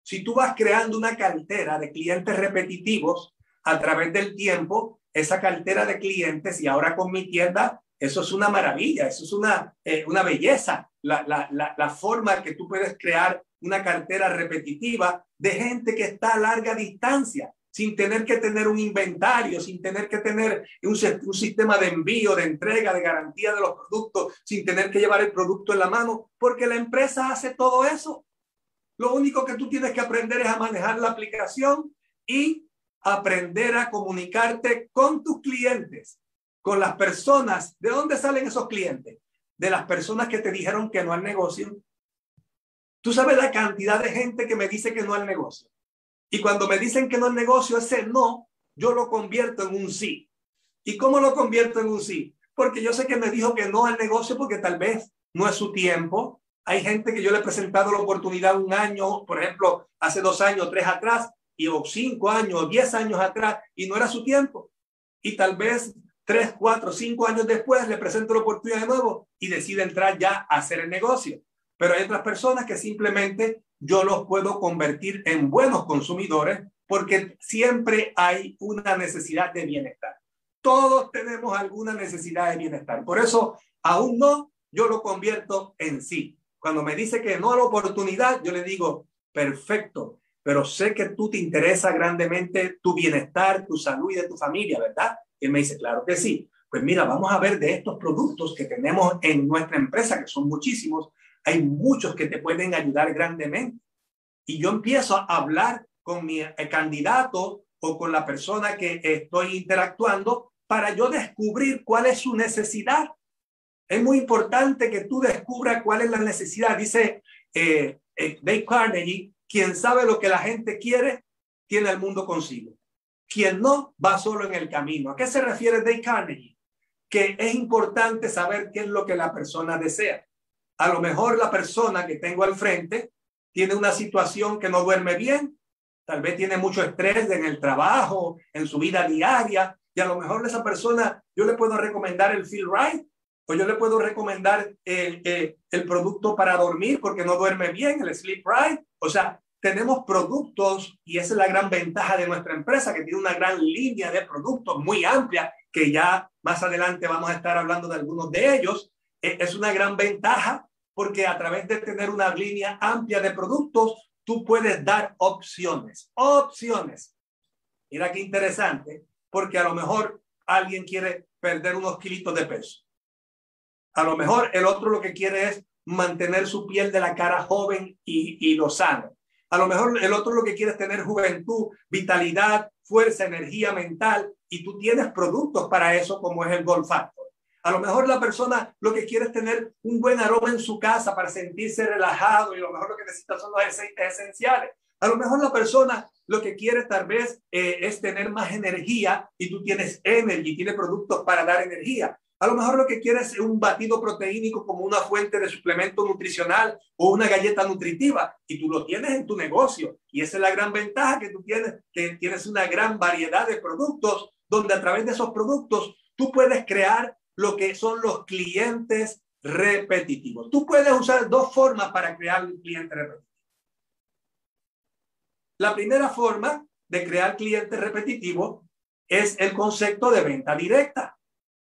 A: Si tú vas creando una cartera de clientes repetitivos a través del tiempo, esa cartera de clientes, y ahora con mi tienda, eso es una maravilla, eso es una, eh, una belleza, la, la, la, la forma que tú puedes crear una cartera repetitiva de gente que está a larga distancia, sin tener que tener un inventario, sin tener que tener un, un, sistema de envío, de entrega, de garantía de los productos, sin tener que llevar el producto en la mano, porque la empresa hace todo eso. Lo único que tú tienes que aprender es a manejar la aplicación y aprender a comunicarte con tus clientes, con las personas. ¿De dónde salen esos clientes? De las personas que te dijeron que no al negocio. Tú sabes la cantidad de gente que me dice que no al negocio. Y cuando me dicen que no al negocio, ese no, yo lo convierto en un sí. ¿Y cómo lo convierto en un sí? Porque yo sé que me dijo que no al negocio porque tal vez no es su tiempo, hay gente que yo le he presentado la oportunidad un año, por ejemplo, hace dos años, tres atrás, y o cinco años, o diez años atrás, y no era su tiempo. Y tal vez tres, cuatro, cinco años después le presento la oportunidad de nuevo y decide entrar ya a hacer el negocio. Pero hay otras personas que simplemente yo los puedo convertir en buenos consumidores porque siempre hay una necesidad de bienestar. Todos tenemos alguna necesidad de bienestar. Por eso, aún no, yo lo convierto en sí. Cuando me dice que no a la oportunidad, yo le digo, perfecto, pero sé que tú te interesa grandemente tu bienestar, tu salud y de tu familia, ¿verdad? Y me dice, claro que sí. Pues mira, vamos a ver de estos productos que tenemos en nuestra empresa, que son muchísimos, hay muchos que te pueden ayudar grandemente. Y yo empiezo a hablar con mi eh, candidato o con la persona que estoy interactuando para yo descubrir cuál es su necesidad es muy importante que tú descubras cuál es la necesidad. Dice eh, eh, Dave Carnegie, quien sabe lo que la gente quiere, tiene el mundo consigo. Quien no, va solo en el camino. ¿A qué se refiere Dave Carnegie? Que es importante saber qué es lo que la persona desea. A lo mejor la persona que tengo al frente tiene una situación que no duerme bien, tal vez tiene mucho estrés en el trabajo, en su vida diaria, y a lo mejor esa persona yo le puedo recomendar el Feel Right, o yo le puedo recomendar el, el, el, producto para dormir porque no duerme bien, el Sleep Right. O sea, tenemos productos y esa es la gran ventaja de nuestra empresa, que tiene una gran línea de productos muy amplia, que ya más adelante vamos a estar hablando de algunos de ellos. E, es una gran ventaja porque a través de tener una línea amplia de productos, tú puedes dar opciones, opciones. Mira qué interesante, porque a lo mejor alguien quiere perder unos kilitos de peso a lo mejor el otro lo que quiere es mantener su piel de la cara joven y, y lo sano. A lo mejor el otro lo que quiere es tener juventud, vitalidad, fuerza, energía mental y tú tienes productos para eso como es el Gold Factor. A lo mejor la persona lo que quiere es tener un buen aroma en su casa para sentirse relajado y lo mejor lo que necesita son los aceites esenciales. A lo mejor la persona lo que quiere tal vez eh, es tener más energía y tú tienes energy, tiene productos para dar energía. A lo mejor lo que quieres es un batido proteínico como una fuente de suplemento nutricional o una galleta nutritiva y tú lo tienes en tu negocio. Y esa es la gran ventaja que tú tienes, que tienes una gran variedad de productos donde a través de esos productos tú puedes crear lo que son los clientes repetitivos. Tú puedes usar dos formas para crear un cliente repetitivo. La primera forma de crear clientes repetitivos es el concepto de venta directa.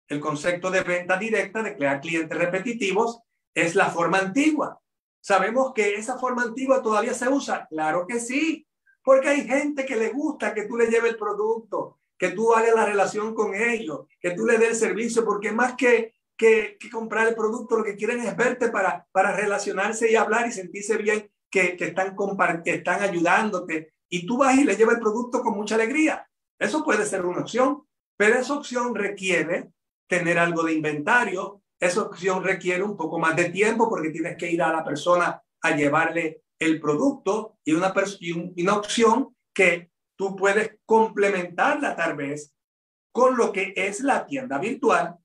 A: El concepto de venta directa, de crear clientes repetitivos, es la forma antigua. ¿Sabemos que esa forma antigua todavía se usa? Claro que sí, porque hay gente que le gusta que tú le lleves el producto, que tú hagas la relación con ellos, que tú le des el servicio, porque más que, que, comprar el producto, lo que quieren es verte para, para relacionarse y hablar y sentirse bien que, que están, que están ayudándote. Y tú vas y le llevas el producto con mucha alegría. Eso puede ser una opción, pero esa opción requiere tener algo de inventario. Esa opción requiere un poco más de tiempo porque tienes que ir a la persona a llevarle el producto y una, opción que tú puedes complementarla tal vez con lo que es la tienda virtual.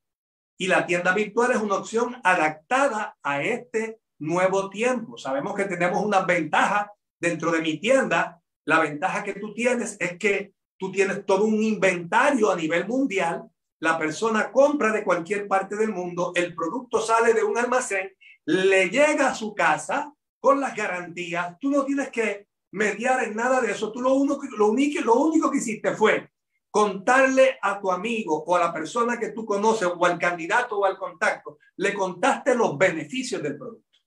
A: Y la tienda virtual es una opción adaptada a este nuevo tiempo. Sabemos que tenemos una ventaja dentro de mi tienda. La ventaja que tú tienes es que tú tienes todo un inventario a nivel mundial la persona compra de cualquier parte del mundo, el producto sale de un almacén, le llega a su casa con las garantías, tú no tienes que mediar en nada de eso, tú lo único, lo único, lo único que hiciste fue contarle a tu amigo o a la persona que tú conoces o al candidato o al contacto, le contaste los beneficios del producto.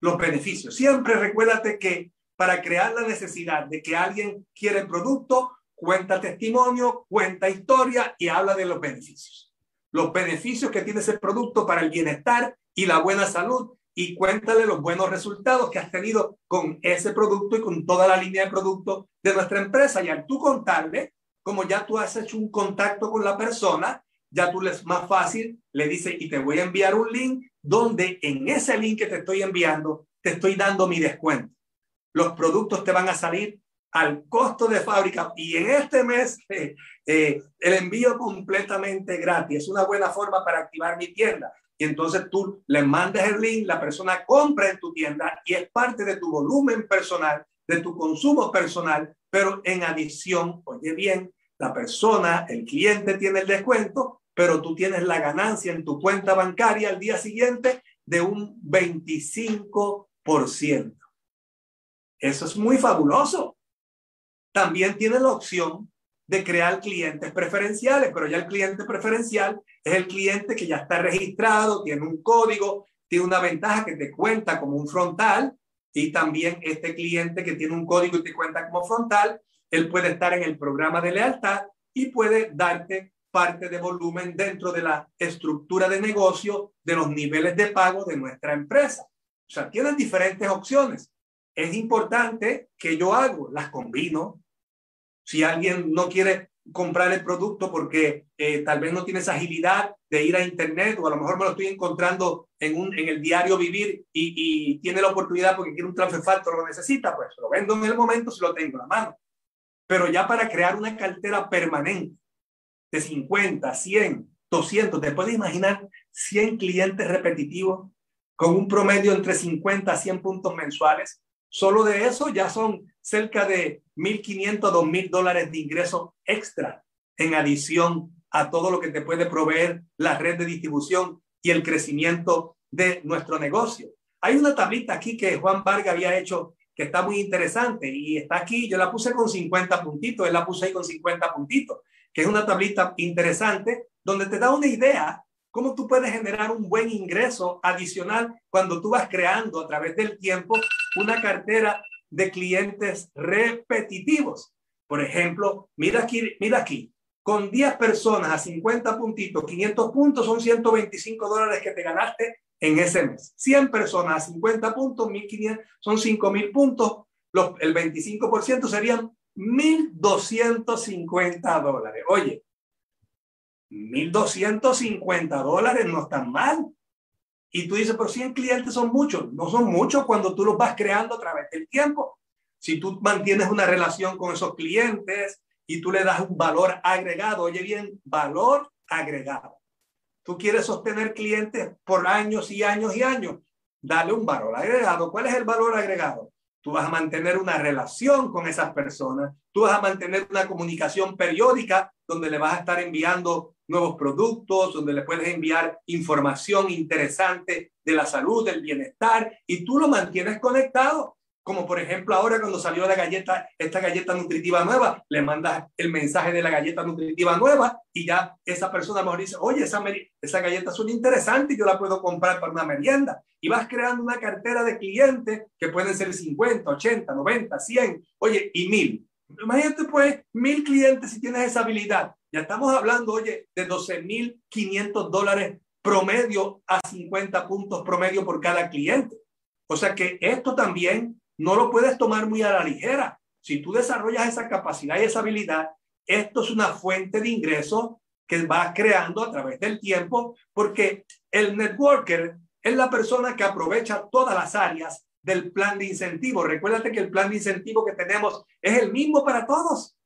A: Los beneficios. Siempre recuérdate que para crear la necesidad de que alguien quiere el producto, cuenta testimonio, cuenta historia y habla de los beneficios. Los beneficios que tiene ese producto para el bienestar y la buena salud y cuéntale los buenos resultados que has tenido con ese producto y con toda la línea de productos de nuestra empresa. Y al tú contarle, como ya tú has hecho un contacto con la persona, ya tú les más fácil le dices y te voy a enviar un link donde en ese link que te estoy enviando te estoy dando mi descuento. Los productos te van a salir al costo de fábrica y en este mes eh, eh, el envío completamente gratis. Es una buena forma para activar mi tienda. Y entonces tú le mandas el link, la persona compra en tu tienda y es parte de tu volumen personal, de tu consumo personal, pero en adición, oye bien, la persona, el cliente tiene el descuento, pero tú tienes la ganancia en tu cuenta bancaria al día siguiente de un 25%. Eso es muy fabuloso. También tiene la opción de crear clientes preferenciales, pero ya el cliente preferencial es el cliente que ya está registrado, tiene un código, tiene una ventaja que te cuenta como un frontal y también este cliente que tiene un código y te cuenta como frontal él puede estar en el programa de lealtad y puede darte parte de volumen dentro de la estructura de negocio de los niveles de pago de nuestra empresa. O sea, tienes diferentes opciones. Es importante que yo hago, las combino. Si alguien no quiere comprar el producto porque eh, tal vez no tiene esa agilidad de ir a internet o a lo mejor me lo estoy encontrando en, un, en el diario vivir y, y tiene la oportunidad porque quiere un transfer factor, lo necesita, pues lo vendo en el momento si lo tengo en la mano. Pero ya para crear una cartera permanente de 50, 100, 200, te puedes imaginar 100 clientes repetitivos con un promedio entre 50 a 100 puntos mensuales. Solo de eso ya son cerca de 1.500 a 2.000 dólares de ingreso extra en adición a todo lo que te puede proveer la red de distribución y el crecimiento de nuestro negocio. Hay una tablita aquí que Juan Vargas había hecho que está muy interesante y está aquí, yo la puse con 50 puntitos, él la puse ahí con 50 puntitos, que es una tablita interesante donde te da una idea cómo tú puedes generar un buen ingreso adicional cuando tú vas creando a través del tiempo una cartera de clientes repetitivos. Por ejemplo, mira aquí, mira aquí, con 10 personas a 50 puntitos, 500 puntos son 125 dólares que te ganaste en ese mes. 100 personas, 50 puntos, 1.500, son 5.000 puntos. Los, el 25% serían 1.250 dólares. Oye, 1.250 dólares no están mal. Y tú dices, pero 100 clientes son muchos. No son muchos cuando tú los vas creando a través del tiempo. Si tú mantienes una relación con esos clientes y tú le das un valor agregado, oye bien, valor agregado. Tú quieres sostener clientes por años y años y años. Dale un valor agregado. ¿Cuál es el valor agregado? Tú vas a mantener una relación con esas personas. Tú vas a mantener una comunicación periódica donde le vas a estar enviando nuevos productos, donde le puedes enviar información interesante de la salud, del bienestar, y tú lo mantienes conectado como por ejemplo ahora cuando salió la galleta, esta galleta nutritiva nueva, le mandas el mensaje de la galleta nutritiva nueva y ya esa persona mejor dice, oye, esa, esa galleta suena interesante y yo la puedo comprar para una merienda. Y vas creando una cartera de clientes que pueden ser 50, 80, 90, 100, oye, y mil. Imagínate pues mil clientes si tienes esa habilidad. Estamos hablando, oye, de 12 mil 500 dólares promedio a 50 puntos promedio por cada cliente. O sea que esto también no lo puedes tomar muy a la ligera. Si tú desarrollas esa capacidad y esa habilidad, esto es una fuente de ingreso que va creando a través del tiempo, porque el networker es la persona que aprovecha todas las áreas del plan de incentivo. Recuérdate que el plan de incentivo que tenemos es el mismo para todos.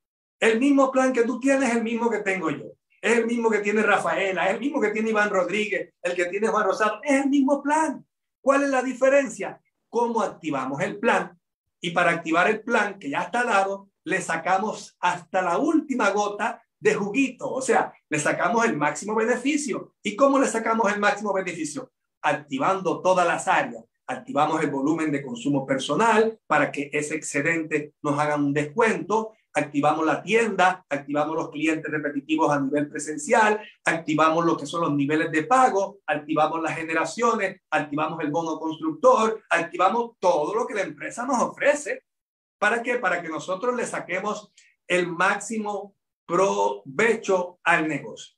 A: El mismo plan que tú tienes es el mismo que tengo yo. Es el mismo que tiene Rafaela, es el mismo que tiene Iván Rodríguez, el que tiene Juan Rosado. Es el mismo plan. ¿Cuál es la diferencia? cómo activamos el plan. Y para activar el plan que ya está dado, le sacamos hasta la última gota de juguito, o sea, le sacamos el máximo beneficio. ¿Y cómo le sacamos el máximo beneficio? Activando todas las áreas. Activamos el volumen de consumo personal para que ese excedente nos haga un descuento. Activamos la tienda, activamos los clientes repetitivos a nivel presencial, activamos lo que son los niveles de pago, activamos las generaciones, activamos el bono constructor, activamos todo lo que la empresa nos ofrece. ¿Para qué? Para que nosotros le saquemos el máximo provecho al negocio.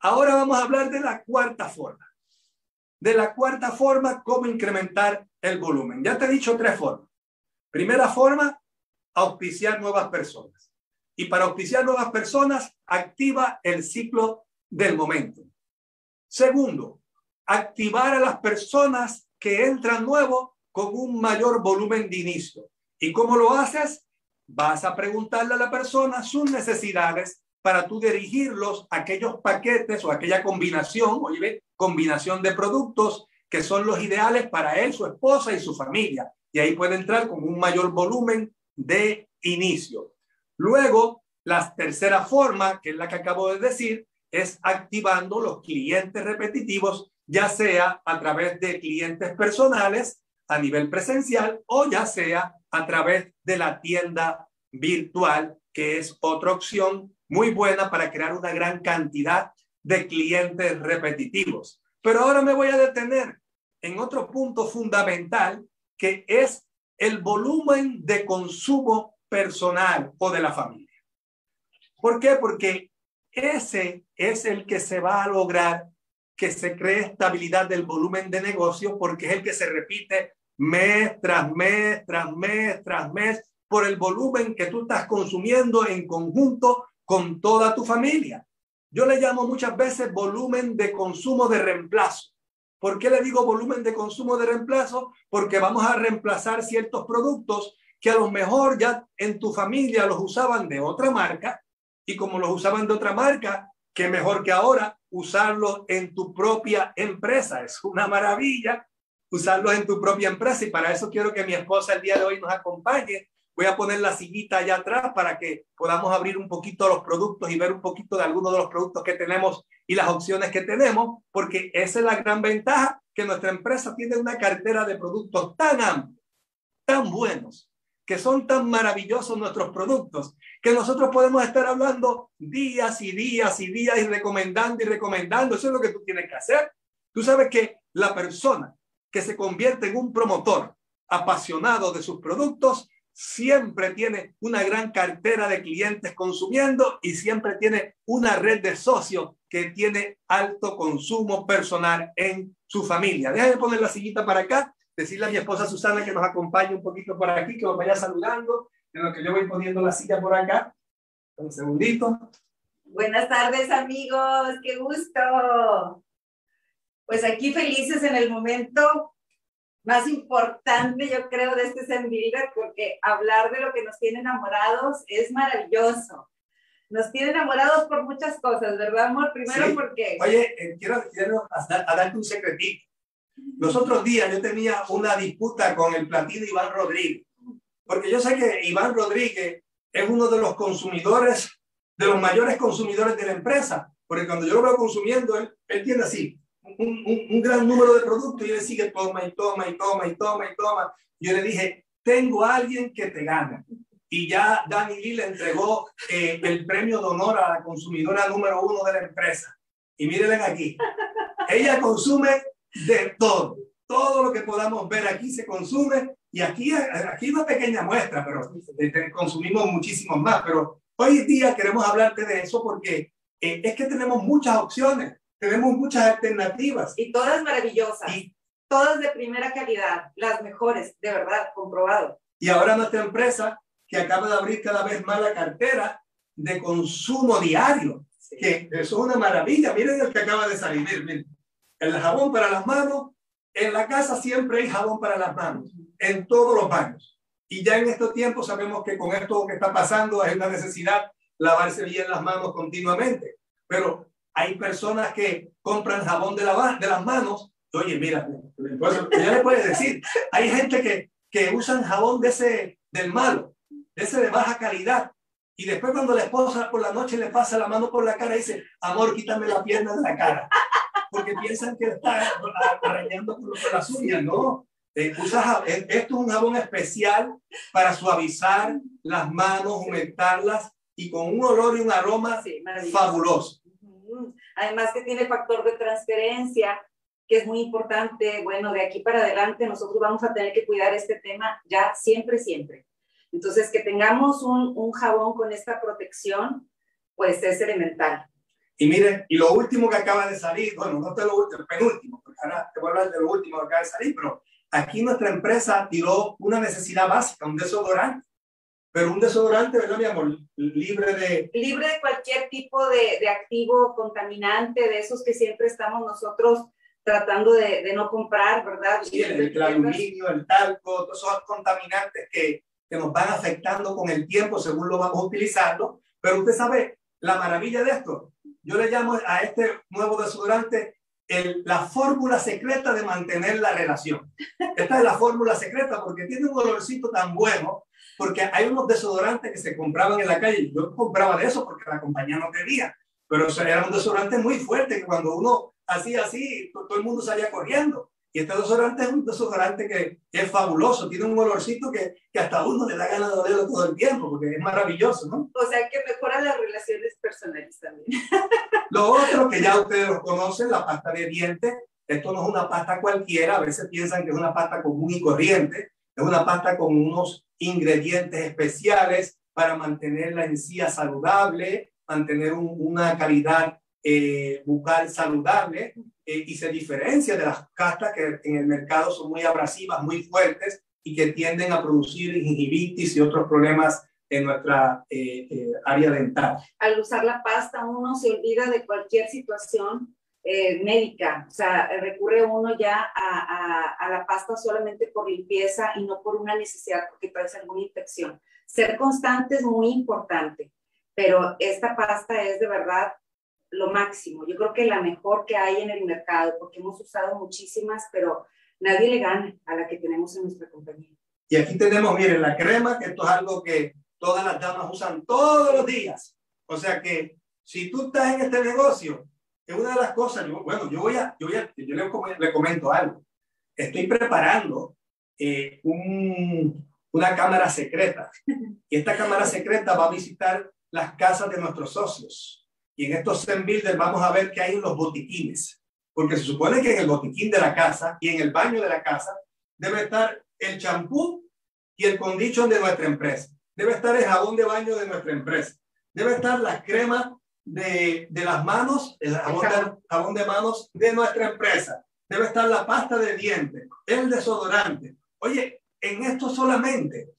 A: Ahora vamos a hablar de la cuarta forma. De la cuarta forma, cómo incrementar el volumen. Ya te he dicho tres formas. Primera forma, auspiciar nuevas personas. Y para auspiciar nuevas personas, activa el ciclo del momento. Segundo, activar a las personas que entran nuevo con un mayor volumen de inicio. ¿Y cómo lo haces? Vas a preguntarle a la persona sus necesidades para tú dirigirlos a aquellos paquetes o aquella combinación, oye, combinación de productos que son los ideales para él, su esposa y su familia. Y ahí puede entrar con un mayor volumen de inicio. Luego, la tercera forma, que es la que acabo de decir, es activando los clientes repetitivos, ya sea a través de clientes personales a nivel presencial o ya sea a través de la tienda virtual, que es otra opción muy buena para crear una gran cantidad de clientes repetitivos. Pero ahora me voy a detener en otro punto fundamental que es el volumen de consumo personal o de la familia. ¿Por qué? Porque ese es el que se va a lograr que se cree estabilidad del volumen de negocio porque es el que se repite mes tras mes, tras mes, tras mes, por el volumen que tú estás consumiendo en conjunto con toda tu familia. Yo le llamo muchas veces volumen de consumo de reemplazo. ¿Por qué le digo volumen de consumo de reemplazo? Porque vamos a reemplazar ciertos productos que a lo mejor ya en tu familia los usaban de otra marca y como los usaban de otra marca, qué mejor que ahora usarlos en tu propia empresa. Es una maravilla usarlos en tu propia empresa y para eso quiero que mi esposa el día de hoy nos acompañe. Voy a poner la sillita allá atrás para que podamos abrir un poquito los productos y ver un poquito de algunos de los productos que tenemos y las opciones que tenemos, porque esa es la gran ventaja que nuestra empresa tiene una cartera de productos tan amplia, tan buenos, que son tan maravillosos nuestros productos, que nosotros podemos estar hablando días y días y días y recomendando y recomendando. Eso es lo que tú tienes que hacer. Tú sabes que la persona que se convierte en un promotor apasionado de sus productos siempre tiene una gran cartera de clientes consumiendo y siempre tiene una red de socios que tiene alto consumo personal en su familia. Déjame poner la sillita para acá, decirle a mi esposa Susana que nos acompañe un poquito por aquí, que nos vaya saludando, en lo que yo voy poniendo la silla por acá. Un segundito.
B: Buenas tardes amigos, qué gusto. Pues aquí felices en el momento más importante, yo creo, de este Zen porque hablar de lo que nos tiene enamorados es maravilloso. Nos tiene enamorados por muchas cosas, ¿verdad, amor? Primero porque...
A: Oye, eh, quiero, quiero darte un secretito. Los otros días yo tenía una disputa con el platino Iván Rodríguez, porque yo sé que Iván Rodríguez es uno de los consumidores, de los mayores consumidores de la empresa, porque cuando yo lo veo consumiendo, él, él tiene así, un, gran número de productos y él sigue toma y toma y toma y toma y toma. Yo le dije, tengo alguien que te gana. Y ya Dani Lee le entregó eh, el premio de honor a la consumidora número uno de la empresa. Y mírenla aquí. Ella consume de todo. Todo lo que podamos ver aquí se consume. Y aquí, aquí una pequeña muestra, pero este, consumimos muchísimos más. Pero hoy día queremos hablarte de eso porque eh, es que tenemos muchas opciones. Tenemos muchas alternativas.
B: Y todas maravillosas. Y, todas de primera calidad, las mejores, de verdad, comprobado.
A: Y ahora nuestra empresa, que acaba de abrir cada vez más la cartera de consumo diario, que eso es una maravilla. Miren el que acaba de salir, miren, El jabón para las manos, en la casa siempre hay jabón para las manos, en todos los baños. Y ya en estos tiempos sabemos que con esto que está pasando es una necesidad lavarse bien las manos continuamente. Pero hay personas que compran jabón de, la, de las manos. Oye, mira, ya le puedes decir, hay gente que, que usan jabón de ese, del malo, de ese de baja calidad. Y después cuando la esposa por la noche le pasa la mano por la cara, dice, amor, quítame la pierna de la cara. Porque piensan que está arañando con las uñas, ¿no? Eh, usas, esto es un jabón especial para suavizar las manos, humectarlas y con un olor y un aroma fabuloso.
B: Además que tiene factor de transferencia, que es muy importante. Bueno, de aquí para adelante nosotros vamos a tener que cuidar este tema ya siempre, siempre. Entonces, que tengamos un, un jabón con esta protección, pues es elemental.
A: Y miren, y lo último que acaba de salir, bueno, no es lo último, el penúltimo, porque ahora te voy a hablar de lo último que acaba de salir, pero aquí nuestra empresa tiró una necesidad básica, un desodorante. Pero un desodorante, ¿verdad, mi amor? Libre de...
B: Libre de cualquier tipo de, de activo contaminante, de esos que siempre estamos nosotros tratando de, de no comprar, ¿verdad?
A: Sí, el, el aluminio, el talco, todos esos contaminantes que, que nos van afectando con el tiempo según lo vamos utilizando. Pero usted sabe, la maravilla de esto, yo le llamo a este nuevo desodorante el, la fórmula secreta de mantener la relación. Esta es la fórmula secreta porque tiene un olorcito tan bueno, porque hay unos desodorantes que se compraban en la calle. Yo compraba de eso porque la compañía no quería, pero era un desodorante muy fuerte que cuando uno hacía así, todo el mundo salía corriendo. Y este desodorante es un desodorante que, es fabuloso, tiene un olorcito que, que hasta uno le da ganas de olerlo todo el tiempo, porque es maravilloso, ¿no?
B: O sea, que mejora las relaciones personales también. <laughs>
A: Lo otro que ya ustedes lo conocen, la pasta de dientes. Esto no es una pasta cualquiera, a veces piensan que es una pasta común y corriente. Es una pasta con unos ingredientes especiales para mantener la encía saludable, mantener una calidad eh, bucal saludable eh, y se diferencia de las castas que en el mercado son muy abrasivas, muy fuertes y que tienden a producir gingivitis y otros problemas en nuestra eh, eh, área dental.
B: Al usar la pasta uno se olvida de cualquier situación médica, o sea, recurre uno ya a, a, la pasta solamente por limpieza y no por una necesidad porque trae alguna infección. Ser constante es muy importante, pero esta pasta es de verdad lo máximo. Yo creo que la mejor que hay en el mercado, porque hemos usado muchísimas, pero nadie le gana a la que tenemos en nuestra compañía.
A: Y aquí tenemos, miren, la crema, que esto es algo que todas las damas usan todos los días. O sea que si tú estás en este negocio, es una de las cosas, bueno, yo voy a, yo, voy a, yo le, comento algo. Estoy preparando eh, un, una cámara secreta. Y esta cámara secreta va a visitar las casas de nuestros socios. Y en estos Zen Builders vamos a ver que hay en los botiquines. Porque se supone que en el botiquín de la casa y en el baño de la casa debe estar el champú y el condition de nuestra empresa. Debe estar el jabón de baño de nuestra empresa. Debe estar la crema de, de las manos, el jabón de, jabón de manos de nuestra empresa. Debe estar la pasta de dientes, el desodorante. Oye, en esto solamente,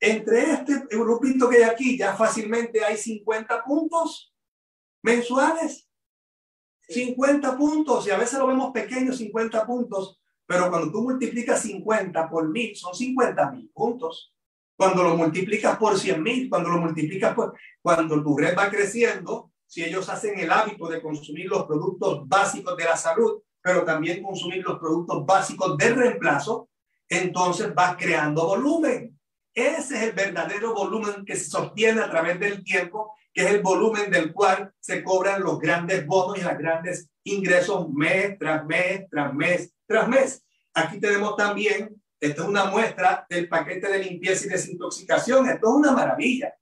A: entre este grupito que hay aquí, ya fácilmente hay 50 puntos mensuales. 50 puntos, y a veces lo vemos pequeño, 50 puntos, pero cuando tú multiplicas 50 por mil, son 50 mil puntos. Cuando lo multiplicas por 100 mil, cuando lo multiplicas por, cuando tu red va creciendo, si ellos hacen el hábito de consumir los productos básicos de la salud, pero también consumir los productos básicos de reemplazo, entonces vas creando volumen. Ese es el verdadero volumen que se sostiene a través del tiempo que es el volumen del cual se cobran los grandes bonos y los grandes ingresos mes tras mes, tras mes, tras mes. Aquí tenemos también, esto es una muestra del paquete de limpieza y desintoxicación. Esto es una maravilla.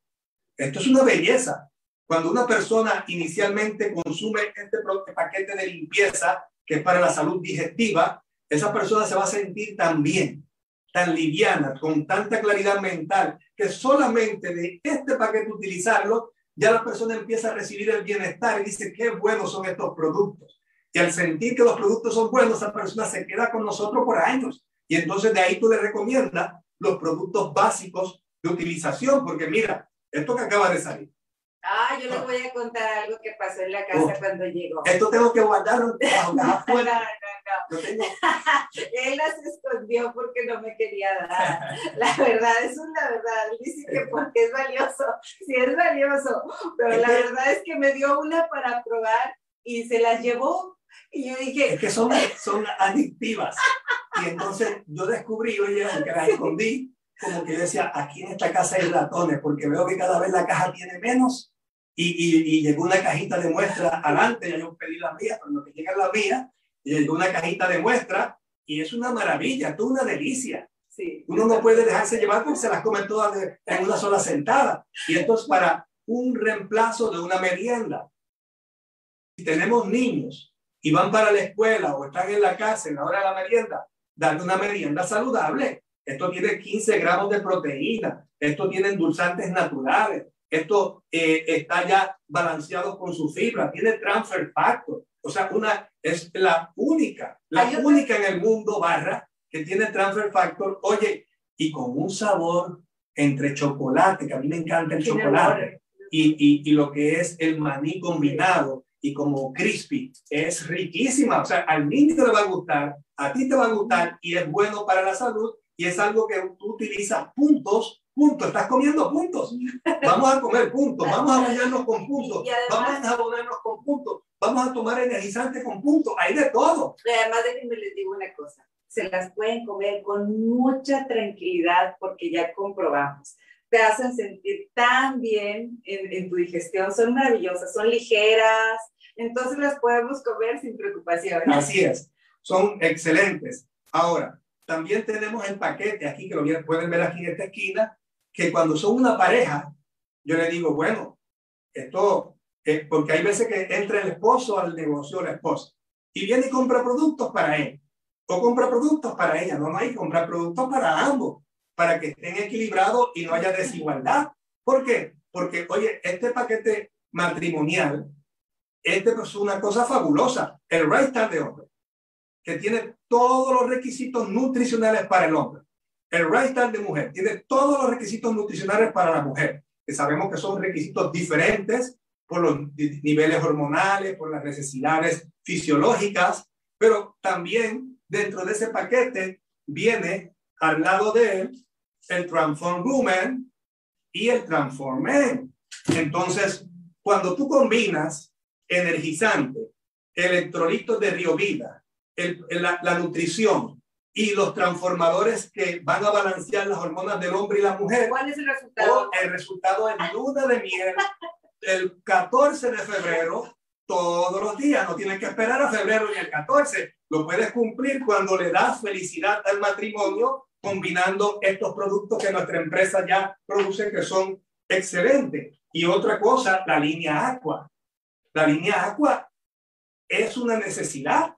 A: Esto es una belleza. Cuando una persona inicialmente consume este paquete de limpieza, que es para la salud digestiva, esa persona se va a sentir tan bien, tan liviana, con tanta claridad mental, que solamente de este paquete utilizarlo ya la persona empieza a recibir el bienestar y dice, qué buenos son estos productos. Y al sentir que los productos son buenos, esa persona se queda con nosotros por años. Y entonces de ahí tú le recomiendas los productos básicos de utilización, porque mira, esto que acaba de salir.
B: Ah, yo les voy a contar algo que pasó en la casa cuando llegó.
A: Esto tengo que guardarlo <laughs> afuera. <laughs>
B: Él las escondió porque no me quería dar. La verdad, es una verdad. Dice que porque es valioso. Sí, es valioso. Pero la verdad es que me dio una para probar y se las llevó. Y yo dije.
A: Es que son, <laughs> son adictivas. Y entonces yo descubrí, oye, aunque las escondí, como que yo decía, aquí en esta casa hay ratones, porque veo que cada vez la caja tiene menos. Y, y, y llegó una cajita de muestra adelante, ya yo pedí la mía, pero que llega la mía, llegó una cajita de muestra y es una maravilla, es una delicia. Sí. Uno no puede dejarse llevar porque se las comen todas en una sola sentada. Y esto es para un reemplazo de una merienda. Si tenemos niños y van para la escuela o están en la casa en la hora de la merienda, darle una merienda saludable. Esto tiene 15 gramos de proteína, esto tiene endulzantes naturales, esto eh, está ya balanceado con su fibra, tiene transfer factor. O sea, una, es la única, la única en el mundo barra que tiene transfer factor. Oye, y con un sabor entre chocolate, que a mí me encanta el chocolate, y, y, y lo que es el maní combinado y como crispy, es riquísima. O sea, al niño le va a gustar, a ti te va a gustar y es bueno para la salud y es algo que tú utilizas puntos puntos, estás comiendo puntos. Vamos a comer puntos, vamos a bañarnos con puntos, vamos a abonarnos con puntos, vamos a tomar energizante con puntos, hay de todo.
B: Además, déjenme les digo una cosa, se las pueden comer con mucha tranquilidad porque ya comprobamos. Te hacen sentir tan bien en, en tu digestión, son maravillosas, son ligeras, entonces las podemos comer sin preocupación.
A: Así es, son excelentes. Ahora, también tenemos el paquete aquí, que lo pueden ver aquí en esta esquina, que cuando son una pareja, yo le digo, bueno, esto, es porque hay veces que entra el esposo al negocio, la esposa, y viene y compra productos para él, o compra productos para ella, no, no hay comprar productos para ambos, para que estén equilibrados y no haya desigualdad. ¿Por qué? Porque, oye, este paquete matrimonial, este es una cosa fabulosa, el Right de hombre, que tiene todos los requisitos nutricionales para el hombre el Right de mujer tiene todos los requisitos nutricionales para la mujer, que sabemos que son requisitos diferentes por los niveles hormonales, por las necesidades fisiológicas, pero también dentro de ese paquete viene al lado de él el Transform Woman y el Transform Man. Entonces, cuando tú combinas energizante, electrolitos de Río Vida, la, la nutrición y los transformadores que van a balancear las hormonas del hombre y la mujer.
B: ¿Cuál es el resultado?
A: el resultado es luna de miel el 14 de febrero todos los días. No tienes que esperar a febrero ni el 14. Lo puedes cumplir cuando le das felicidad al matrimonio combinando estos productos que nuestra empresa ya produce que son excelentes. Y otra cosa, la línea Aqua. La línea Aqua es una necesidad.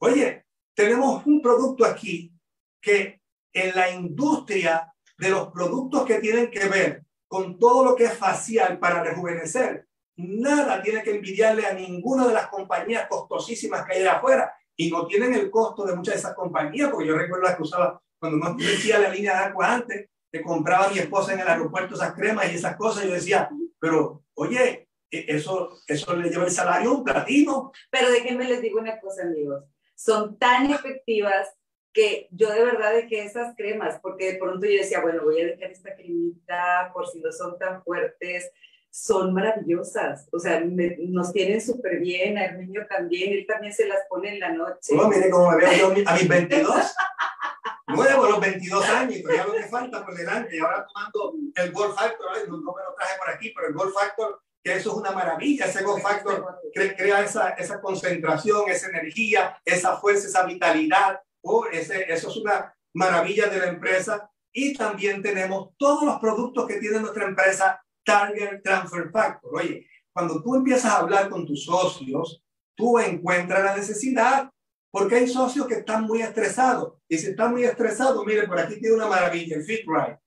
A: Oye, tenemos un producto aquí que en la industria de los productos que tienen que ver con todo lo que es facial para rejuvenecer, nada tiene que envidiarle a ninguna de las compañías costosísimas que hay afuera y no tienen el costo de muchas de esas compañías, porque yo recuerdo las que usaba cuando no decía la línea de agua antes, que compraba mi esposa en el aeropuerto esas cremas y esas cosas, y yo decía, pero oye, e-, eso, eso le lleva el salario a un platino.
B: Pero de qué me les digo una cosa, amigos son tan efectivas que yo de verdad dejé esas cremas, porque de pronto yo decía, bueno, voy a dejar esta cremita por si no son tan fuertes. Son maravillosas, o sea, nos tienen súper bien, al niño también, él también se las pone en la noche.
A: No, mire cómo me veo yo a mis 22. <laughs> Nuevo los 22 años, ya lo que falta por delante. Y ahora tomando el Gold Factor, no, no me lo traje por aquí, pero el Gold Factor que eso es una maravilla, ese Go Factor crea esa, esa concentración, esa energía, esa fuerza, esa vitalidad, oh, ese, eso es una maravilla de la empresa. Y también tenemos todos los productos que tiene nuestra empresa Target Transfer Factor. Oye, cuando tú empiezas a hablar con tus socios, tú encuentras la necesidad, porque hay socios que están muy estresados. Y si están muy estresados, mire, por aquí tiene una maravilla, el Fit Right.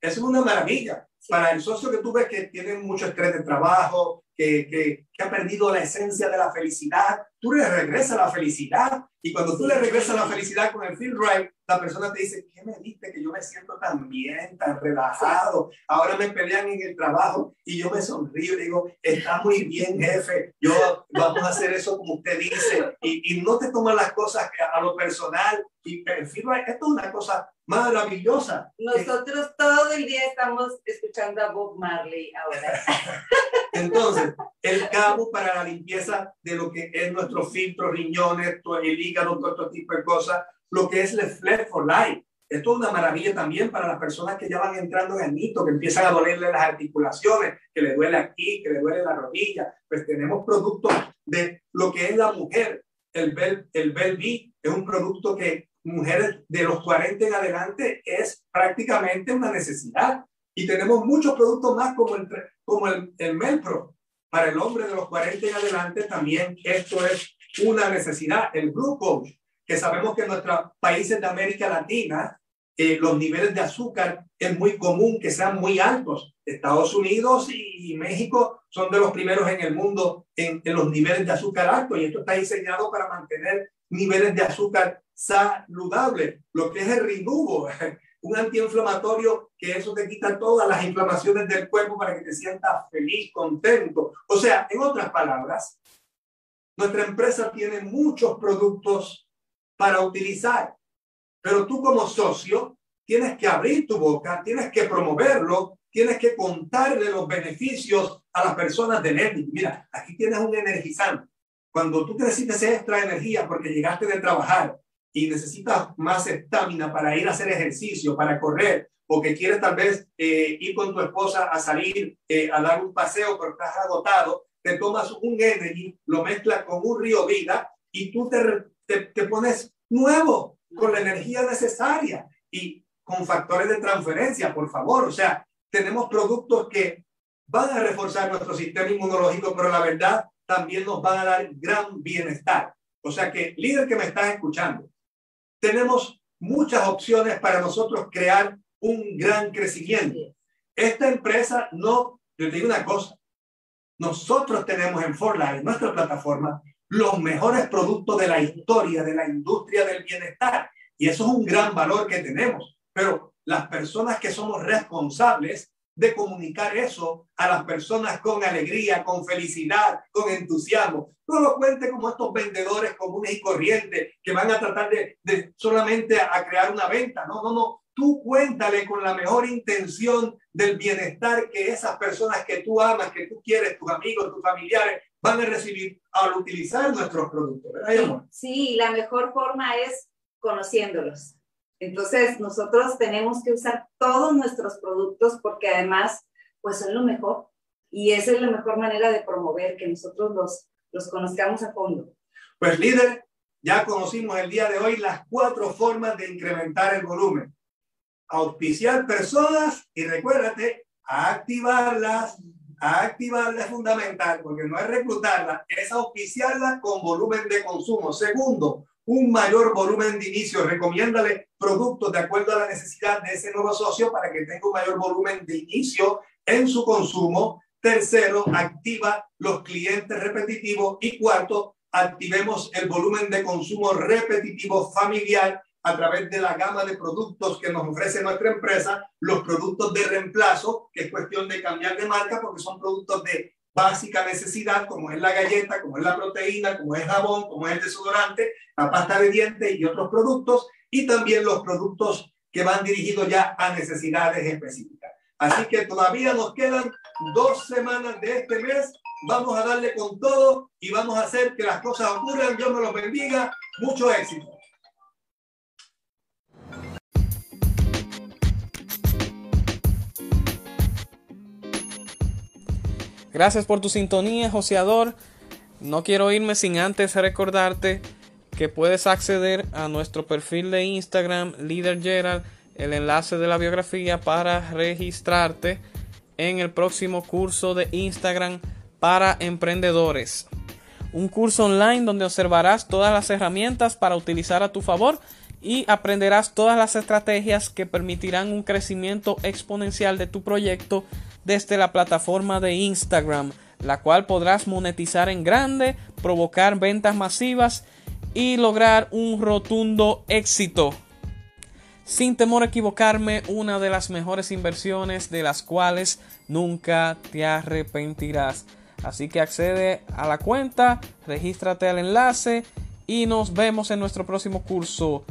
A: Es una maravilla para el socio que tú ves que tiene mucho estrés de trabajo, que, que, que, ha perdido la esencia de la felicidad, tú le regresas la felicidad. Y cuando tú le regresas la felicidad con el feel right, la persona te dice, ¿qué me diste? Que yo me siento tan bien, tan relajado. Ahora me pelean en el trabajo y yo me sonrío y digo, está muy bien, jefe. Yo vamos a hacer eso como usted dice. Y, y no te toman las cosas a lo personal. Y el esto es una cosa maravillosa.
B: Nosotros todo el día estamos escuchando a Bob Marley ahora. <laughs>
A: Entonces, el cabo para la limpieza de lo que es nuestro filtro, riñones, el hígado, todo este tipo de cosas, lo que es Flex for Life. Esto es una maravilla también para las personas que ya van entrando en el mito, que empiezan a dolerle las articulaciones, que le duele aquí, que le duele la rodilla. Pues tenemos productos de lo que es la mujer, el Bel, el es un producto que mujeres de los 40 en adelante es prácticamente una necesidad. Y tenemos muchos productos más como el, como el, el Melpro. Para el hombre de los 40 en adelante también esto es una necesidad. El glucose, que sabemos que en nuestros países de América Latina eh, los niveles de azúcar es muy común que sean muy altos. Estados Unidos y, México son de los primeros en el mundo en, en los niveles de azúcar altos y esto está diseñado para mantener niveles de azúcar saludable, lo que es el rinubo, <laughs> un antiinflamatorio que eso te quita todas las inflamaciones del cuerpo para que te sientas feliz, contento. O sea, en otras palabras, nuestra empresa tiene muchos productos para utilizar, pero tú como socio tienes que abrir tu boca, tienes que promoverlo, tienes que contarle los beneficios a las personas de Netflix. Mira, aquí tienes un energizante. Cuando tú necesites extra energía porque llegaste de trabajar y necesitas más estamina para ir a hacer ejercicio, para correr, o que quieres tal vez eh, ir con tu esposa a salir eh, a dar un paseo pero estás agotado, te tomas un energy, lo mezclas con un río vida y tú te, te, te pones nuevo con la energía necesaria y con factores de transferencia, por favor. O sea, tenemos productos que van a reforzar nuestro sistema inmunológico, pero la verdad también nos van a dar gran bienestar. O sea que, líder que me estás escuchando, tenemos muchas opciones para nosotros crear un gran crecimiento. Esta empresa no, yo te digo una cosa, nosotros tenemos en Fortlife, en nuestra plataforma, los mejores productos de la historia de la industria del bienestar. Y eso es un gran valor que tenemos. Pero las personas que somos responsables de comunicar eso a las personas con alegría, con felicidad, con entusiasmo. No lo cuente como estos vendedores comunes y corrientes que van a tratar de, de solamente a crear una venta. No, no, no. Tú cuéntale con la mejor intención del bienestar que esas personas que tú amas, que tú quieres, tus amigos, tus familiares, van a recibir al utilizar nuestros productos. ¿verdad,
B: Sí, la mejor forma es conociéndolos entonces, nosotros tenemos que usar todos nuestros productos porque además, pues son lo mejor. Y esa es la mejor manera de promover que nosotros los, los conozcamos a fondo.
A: Pues líder, ya conocimos el día de hoy las cuatro formas de incrementar el volumen. Auspiciar personas y recuérdate, activarlas. Activarlas es fundamental porque no es reclutarlas, es auspiciarlas con volumen de consumo. Segundo, un mayor volumen de inicio. Recomiéndale productos de acuerdo a la necesidad de ese nuevo socio para que tenga un mayor volumen de inicio en su consumo. Tercero, activa los clientes repetitivos. Y cuarto, activemos el volumen de consumo repetitivo familiar a través de la gama de productos que nos ofrece nuestra empresa, los productos de reemplazo, que es cuestión de cambiar de marca porque son productos de básica necesidad, como es la galleta, como es la proteína, como es jabón, como es el desodorante, la pasta de dientes y otros productos, y también los productos que van dirigidos ya a necesidades específicas. Así que todavía nos quedan dos semanas de este mes. Vamos a darle con todo y vamos a hacer que las cosas ocurran. Dios me los bendiga. Mucho éxito.
C: Gracias por tu sintonía, joseador. No quiero irme sin antes recordarte que puedes acceder a nuestro perfil de Instagram, Leader Gerald, el enlace de la biografía para registrarte en el próximo curso de Instagram para emprendedores. Un curso online donde observarás todas las herramientas para utilizar a tu favor y aprenderás todas las estrategias que permitirán un crecimiento exponencial de tu proyecto desde la plataforma de Instagram, la cual podrás monetizar en grande, provocar ventas masivas y lograr un rotundo éxito. Sin temor a equivocarme, una de las mejores inversiones de las cuales nunca te arrepentirás. Así que accede a la cuenta, regístrate al enlace y nos vemos en nuestro próximo curso.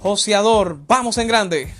C: Joseador, vamos en grande.